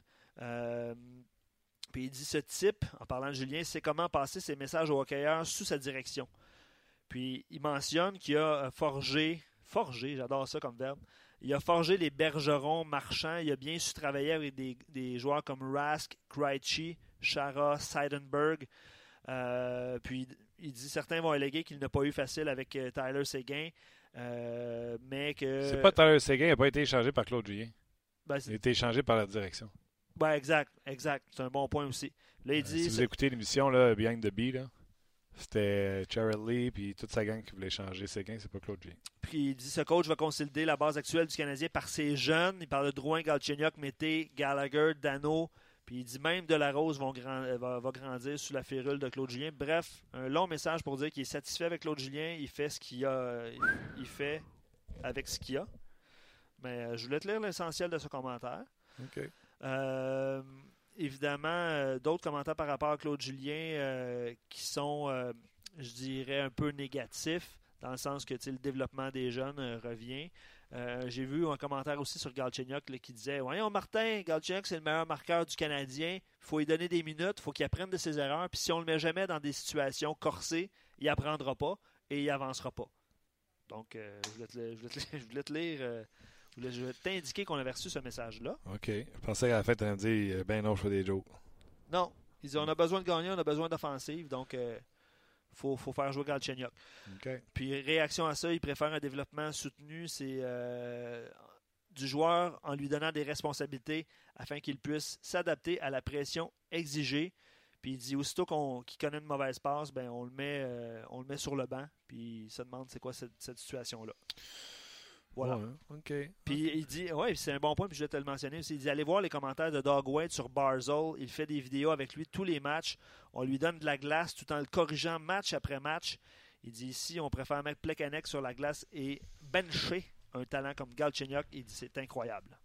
Puis il dit ce type, en parlant de Julien, c'est comment passer ses messages aux hockeyeurs sous sa direction. Puis il mentionne qu'il a forgé, forgé, j'adore ça comme verbe, il a forgé les bergerons marchands. Il a bien su travailler avec des, des joueurs comme Rask, Krejci, Chara, Seidenberg. Euh, puis il dit certains vont alléguer qu'il n'a pas eu facile avec euh, Tyler Seguin, euh, mais que. C'est pas Tyler Seguin, il n'a pas été échangé par Claude Julien. Ben, Il a été échangé par la direction. ben, exact, exact. C'est un bon point aussi. Là, il dit. si vous écoutez l'émission là, Behind the Bee, là, c'était Cheryl Lee puis toute sa gang qui voulait échanger Seguin, c'est pas Claude Julien. Puis il dit ce coach va consolider la base actuelle du Canadien par ses jeunes. Il parle de Drouin, Galchenyuk, Mété, Gallagher, Dano. Puis il dit même de la Rose vont grand- euh, va, va grandir sous la férule de Claude Julien. Bref, un long message pour dire qu'il est satisfait avec Claude Julien. Il fait ce qu'il a. Il fait avec ce qu'il a. Mais euh, je voulais te lire l'essentiel de ce commentaire. OK. Euh, évidemment, euh, d'autres commentaires par rapport à Claude Julien euh, qui sont, euh, je dirais, un peu négatifs, dans le sens que le développement des jeunes revient. J'ai vu un commentaire aussi sur Galchenyuk qui disait Voyons, Martin, Galchenyuk, c'est le meilleur marqueur du Canadien. Il faut lui donner des minutes, il faut qu'il apprenne de ses erreurs. Puis si on le met jamais dans des situations corsées, il apprendra pas et il avancera pas. Donc, je, te, je te je voulais te lire. Euh, je voulais- t'indiquer qu'on avait reçu ce message-là. OK. Je pensais qu'à la fin, tu allais me dire, ben non, je fais des jokes. Non. Ils disent on a besoin de gagner, on a besoin d'offensive, donc il faut, faut faire jouer Galchenyuk. OK. Puis réaction à ça, il préfère un développement soutenu, c'est euh, du joueur en lui donnant des responsabilités afin qu'il puisse s'adapter à la pression exigée. Puis il dit aussitôt qu'on qu'il connaît une mauvaise passe, ben on le met euh, on le met sur le banc, puis il se demande c'est quoi cette, cette situation-là. Voilà. Ouais. Puis il dit, ouais, c'est un bon point, puis je vais te le mentionner aussi. Il dit allez voir les commentaires de Dog White sur Barzell. Il fait des vidéos avec lui tous les matchs. On lui donne de la glace tout en le corrigeant match après match. Il dit ici, on préfère mettre Plekanec sur la glace et bencher un talent comme Galchenyuk. Il dit c'est incroyable.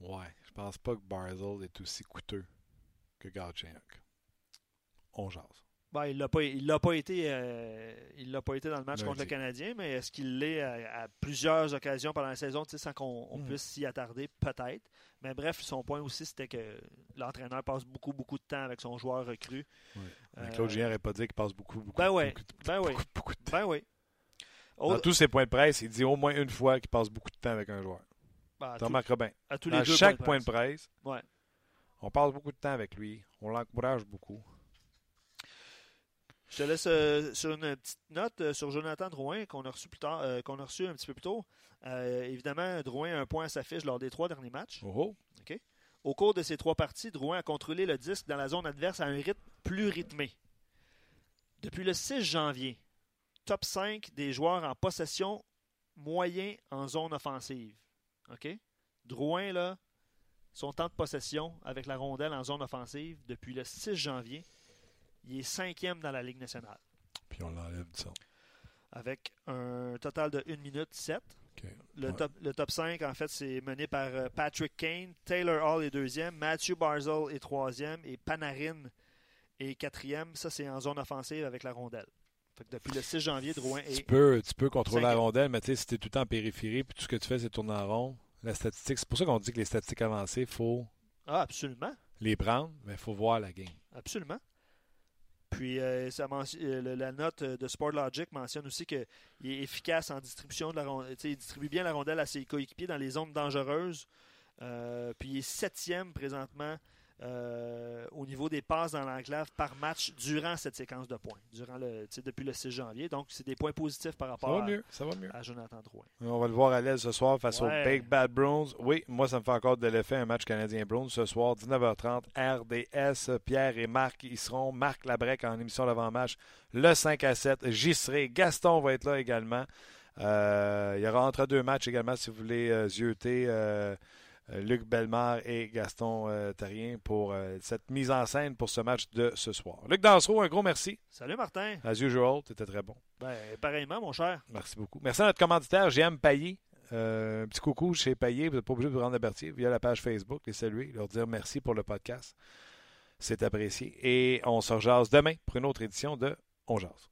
Ouais. Je pense pas que Barzell est aussi coûteux que Galchenyuk. On jase. Ben, il l'a pas, il l'a pas été, euh, il l'a pas été dans le match Lundi. contre le Canadien, mais est-ce qu'il l'est à, à plusieurs occasions pendant la saison, sans qu'on on Mm. puisse s'y attarder, peut-être. Mais bref, son point aussi, c'était que l'entraîneur passe beaucoup, beaucoup de temps avec son joueur recru. Euh, Claude Julien n'aurait pas dit qu'il passe beaucoup, beaucoup, Ben ouais. beaucoup, Ben oui. beaucoup, beaucoup de temps. Ben oui. Dans tous ses points de presse, il dit au moins une fois qu'il passe beaucoup de temps avec un joueur. ben, Tu remarqueras bien. à tous les Dans deux chaque points point de de presse, Ouais. on passe beaucoup de temps avec lui. On l'encourage beaucoup. Je te laisse euh, sur une petite note euh, sur Jonathan Drouin qu'on a reçu plus tard, euh, qu'on a reçu un petit peu plus tôt. Évidemment, Drouin a un point à sa fiche lors des trois derniers matchs. Oh Au cours de ces trois parties, Drouin a contrôlé le disque dans la zone adverse à un rythme plus rythmé. Depuis le 6 janvier, top 5 des joueurs en possession moyen en zone offensive. OK? Drouin, là, son temps de possession avec la rondelle en zone offensive depuis le 6 janvier, il est cinquième dans la Ligue nationale. Puis on l'enlève du son. Avec un total de 1 minute 7. OK. Le, Ouais. top, le top 5, en fait, c'est mené par euh, Patrick Kane. Taylor Hall est deuxième. Matthew Barzell est troisième. Et Panarin est quatrième. Ça, c'est en zone offensive avec la rondelle. Fait que depuis le 6 janvier, Drouin Tu est. peux, tu peux contrôler la rondelle, mais tu sais, si tu es tout le temps en périphérie, puis tout ce que tu fais, c'est tourner en rond, la statistique, c'est pour ça qu'on dit que les statistiques avancées, il faut Ah, absolument. les prendre, mais il faut voir la game. Absolument. Puis euh, ça euh, la note euh, de Sportlogic mentionne aussi qu'il est efficace en distribution de la rondelle. Il distribue bien la rondelle à ses coéquipiers dans les zones dangereuses. Euh, puis il est septième présentement euh, au niveau des passes dans l'enclave par match durant cette séquence de points, durant le, depuis le 6 janvier. Donc, c'est des points positifs par rapport ça va mieux, ça va mieux. à Jonathan Drouin. On va le voir à l'aise ce soir face Ouais. aux Big Bad Browns. Oui, moi, ça me fait encore de l'effet un match canadien-Browns ce soir, 19h30, RDS. Pierre et Marc y seront. Marc Labrec en émission d'avant-match le 5 à 7. J'y serai. Gaston va être là également. Euh, il y aura entre deux matchs également si vous voulez euh, zioter euh, euh, Luc Bellemare et Gaston euh, Tarien pour euh, cette mise en scène pour ce match de ce soir. Luc Dansereau, un gros merci. Salut Martin. As usual, tu étais très bon. Ben, pareillement, mon cher. Merci beaucoup. Merci à notre commanditaire, GM Payet. Euh, un petit coucou chez Payet. Vous n'êtes pas obligé de vous rendre à Berthier via la page Facebook, les saluer, leur dire merci pour le podcast. C'est apprécié. Et on se rejase demain pour une autre édition de On Jase.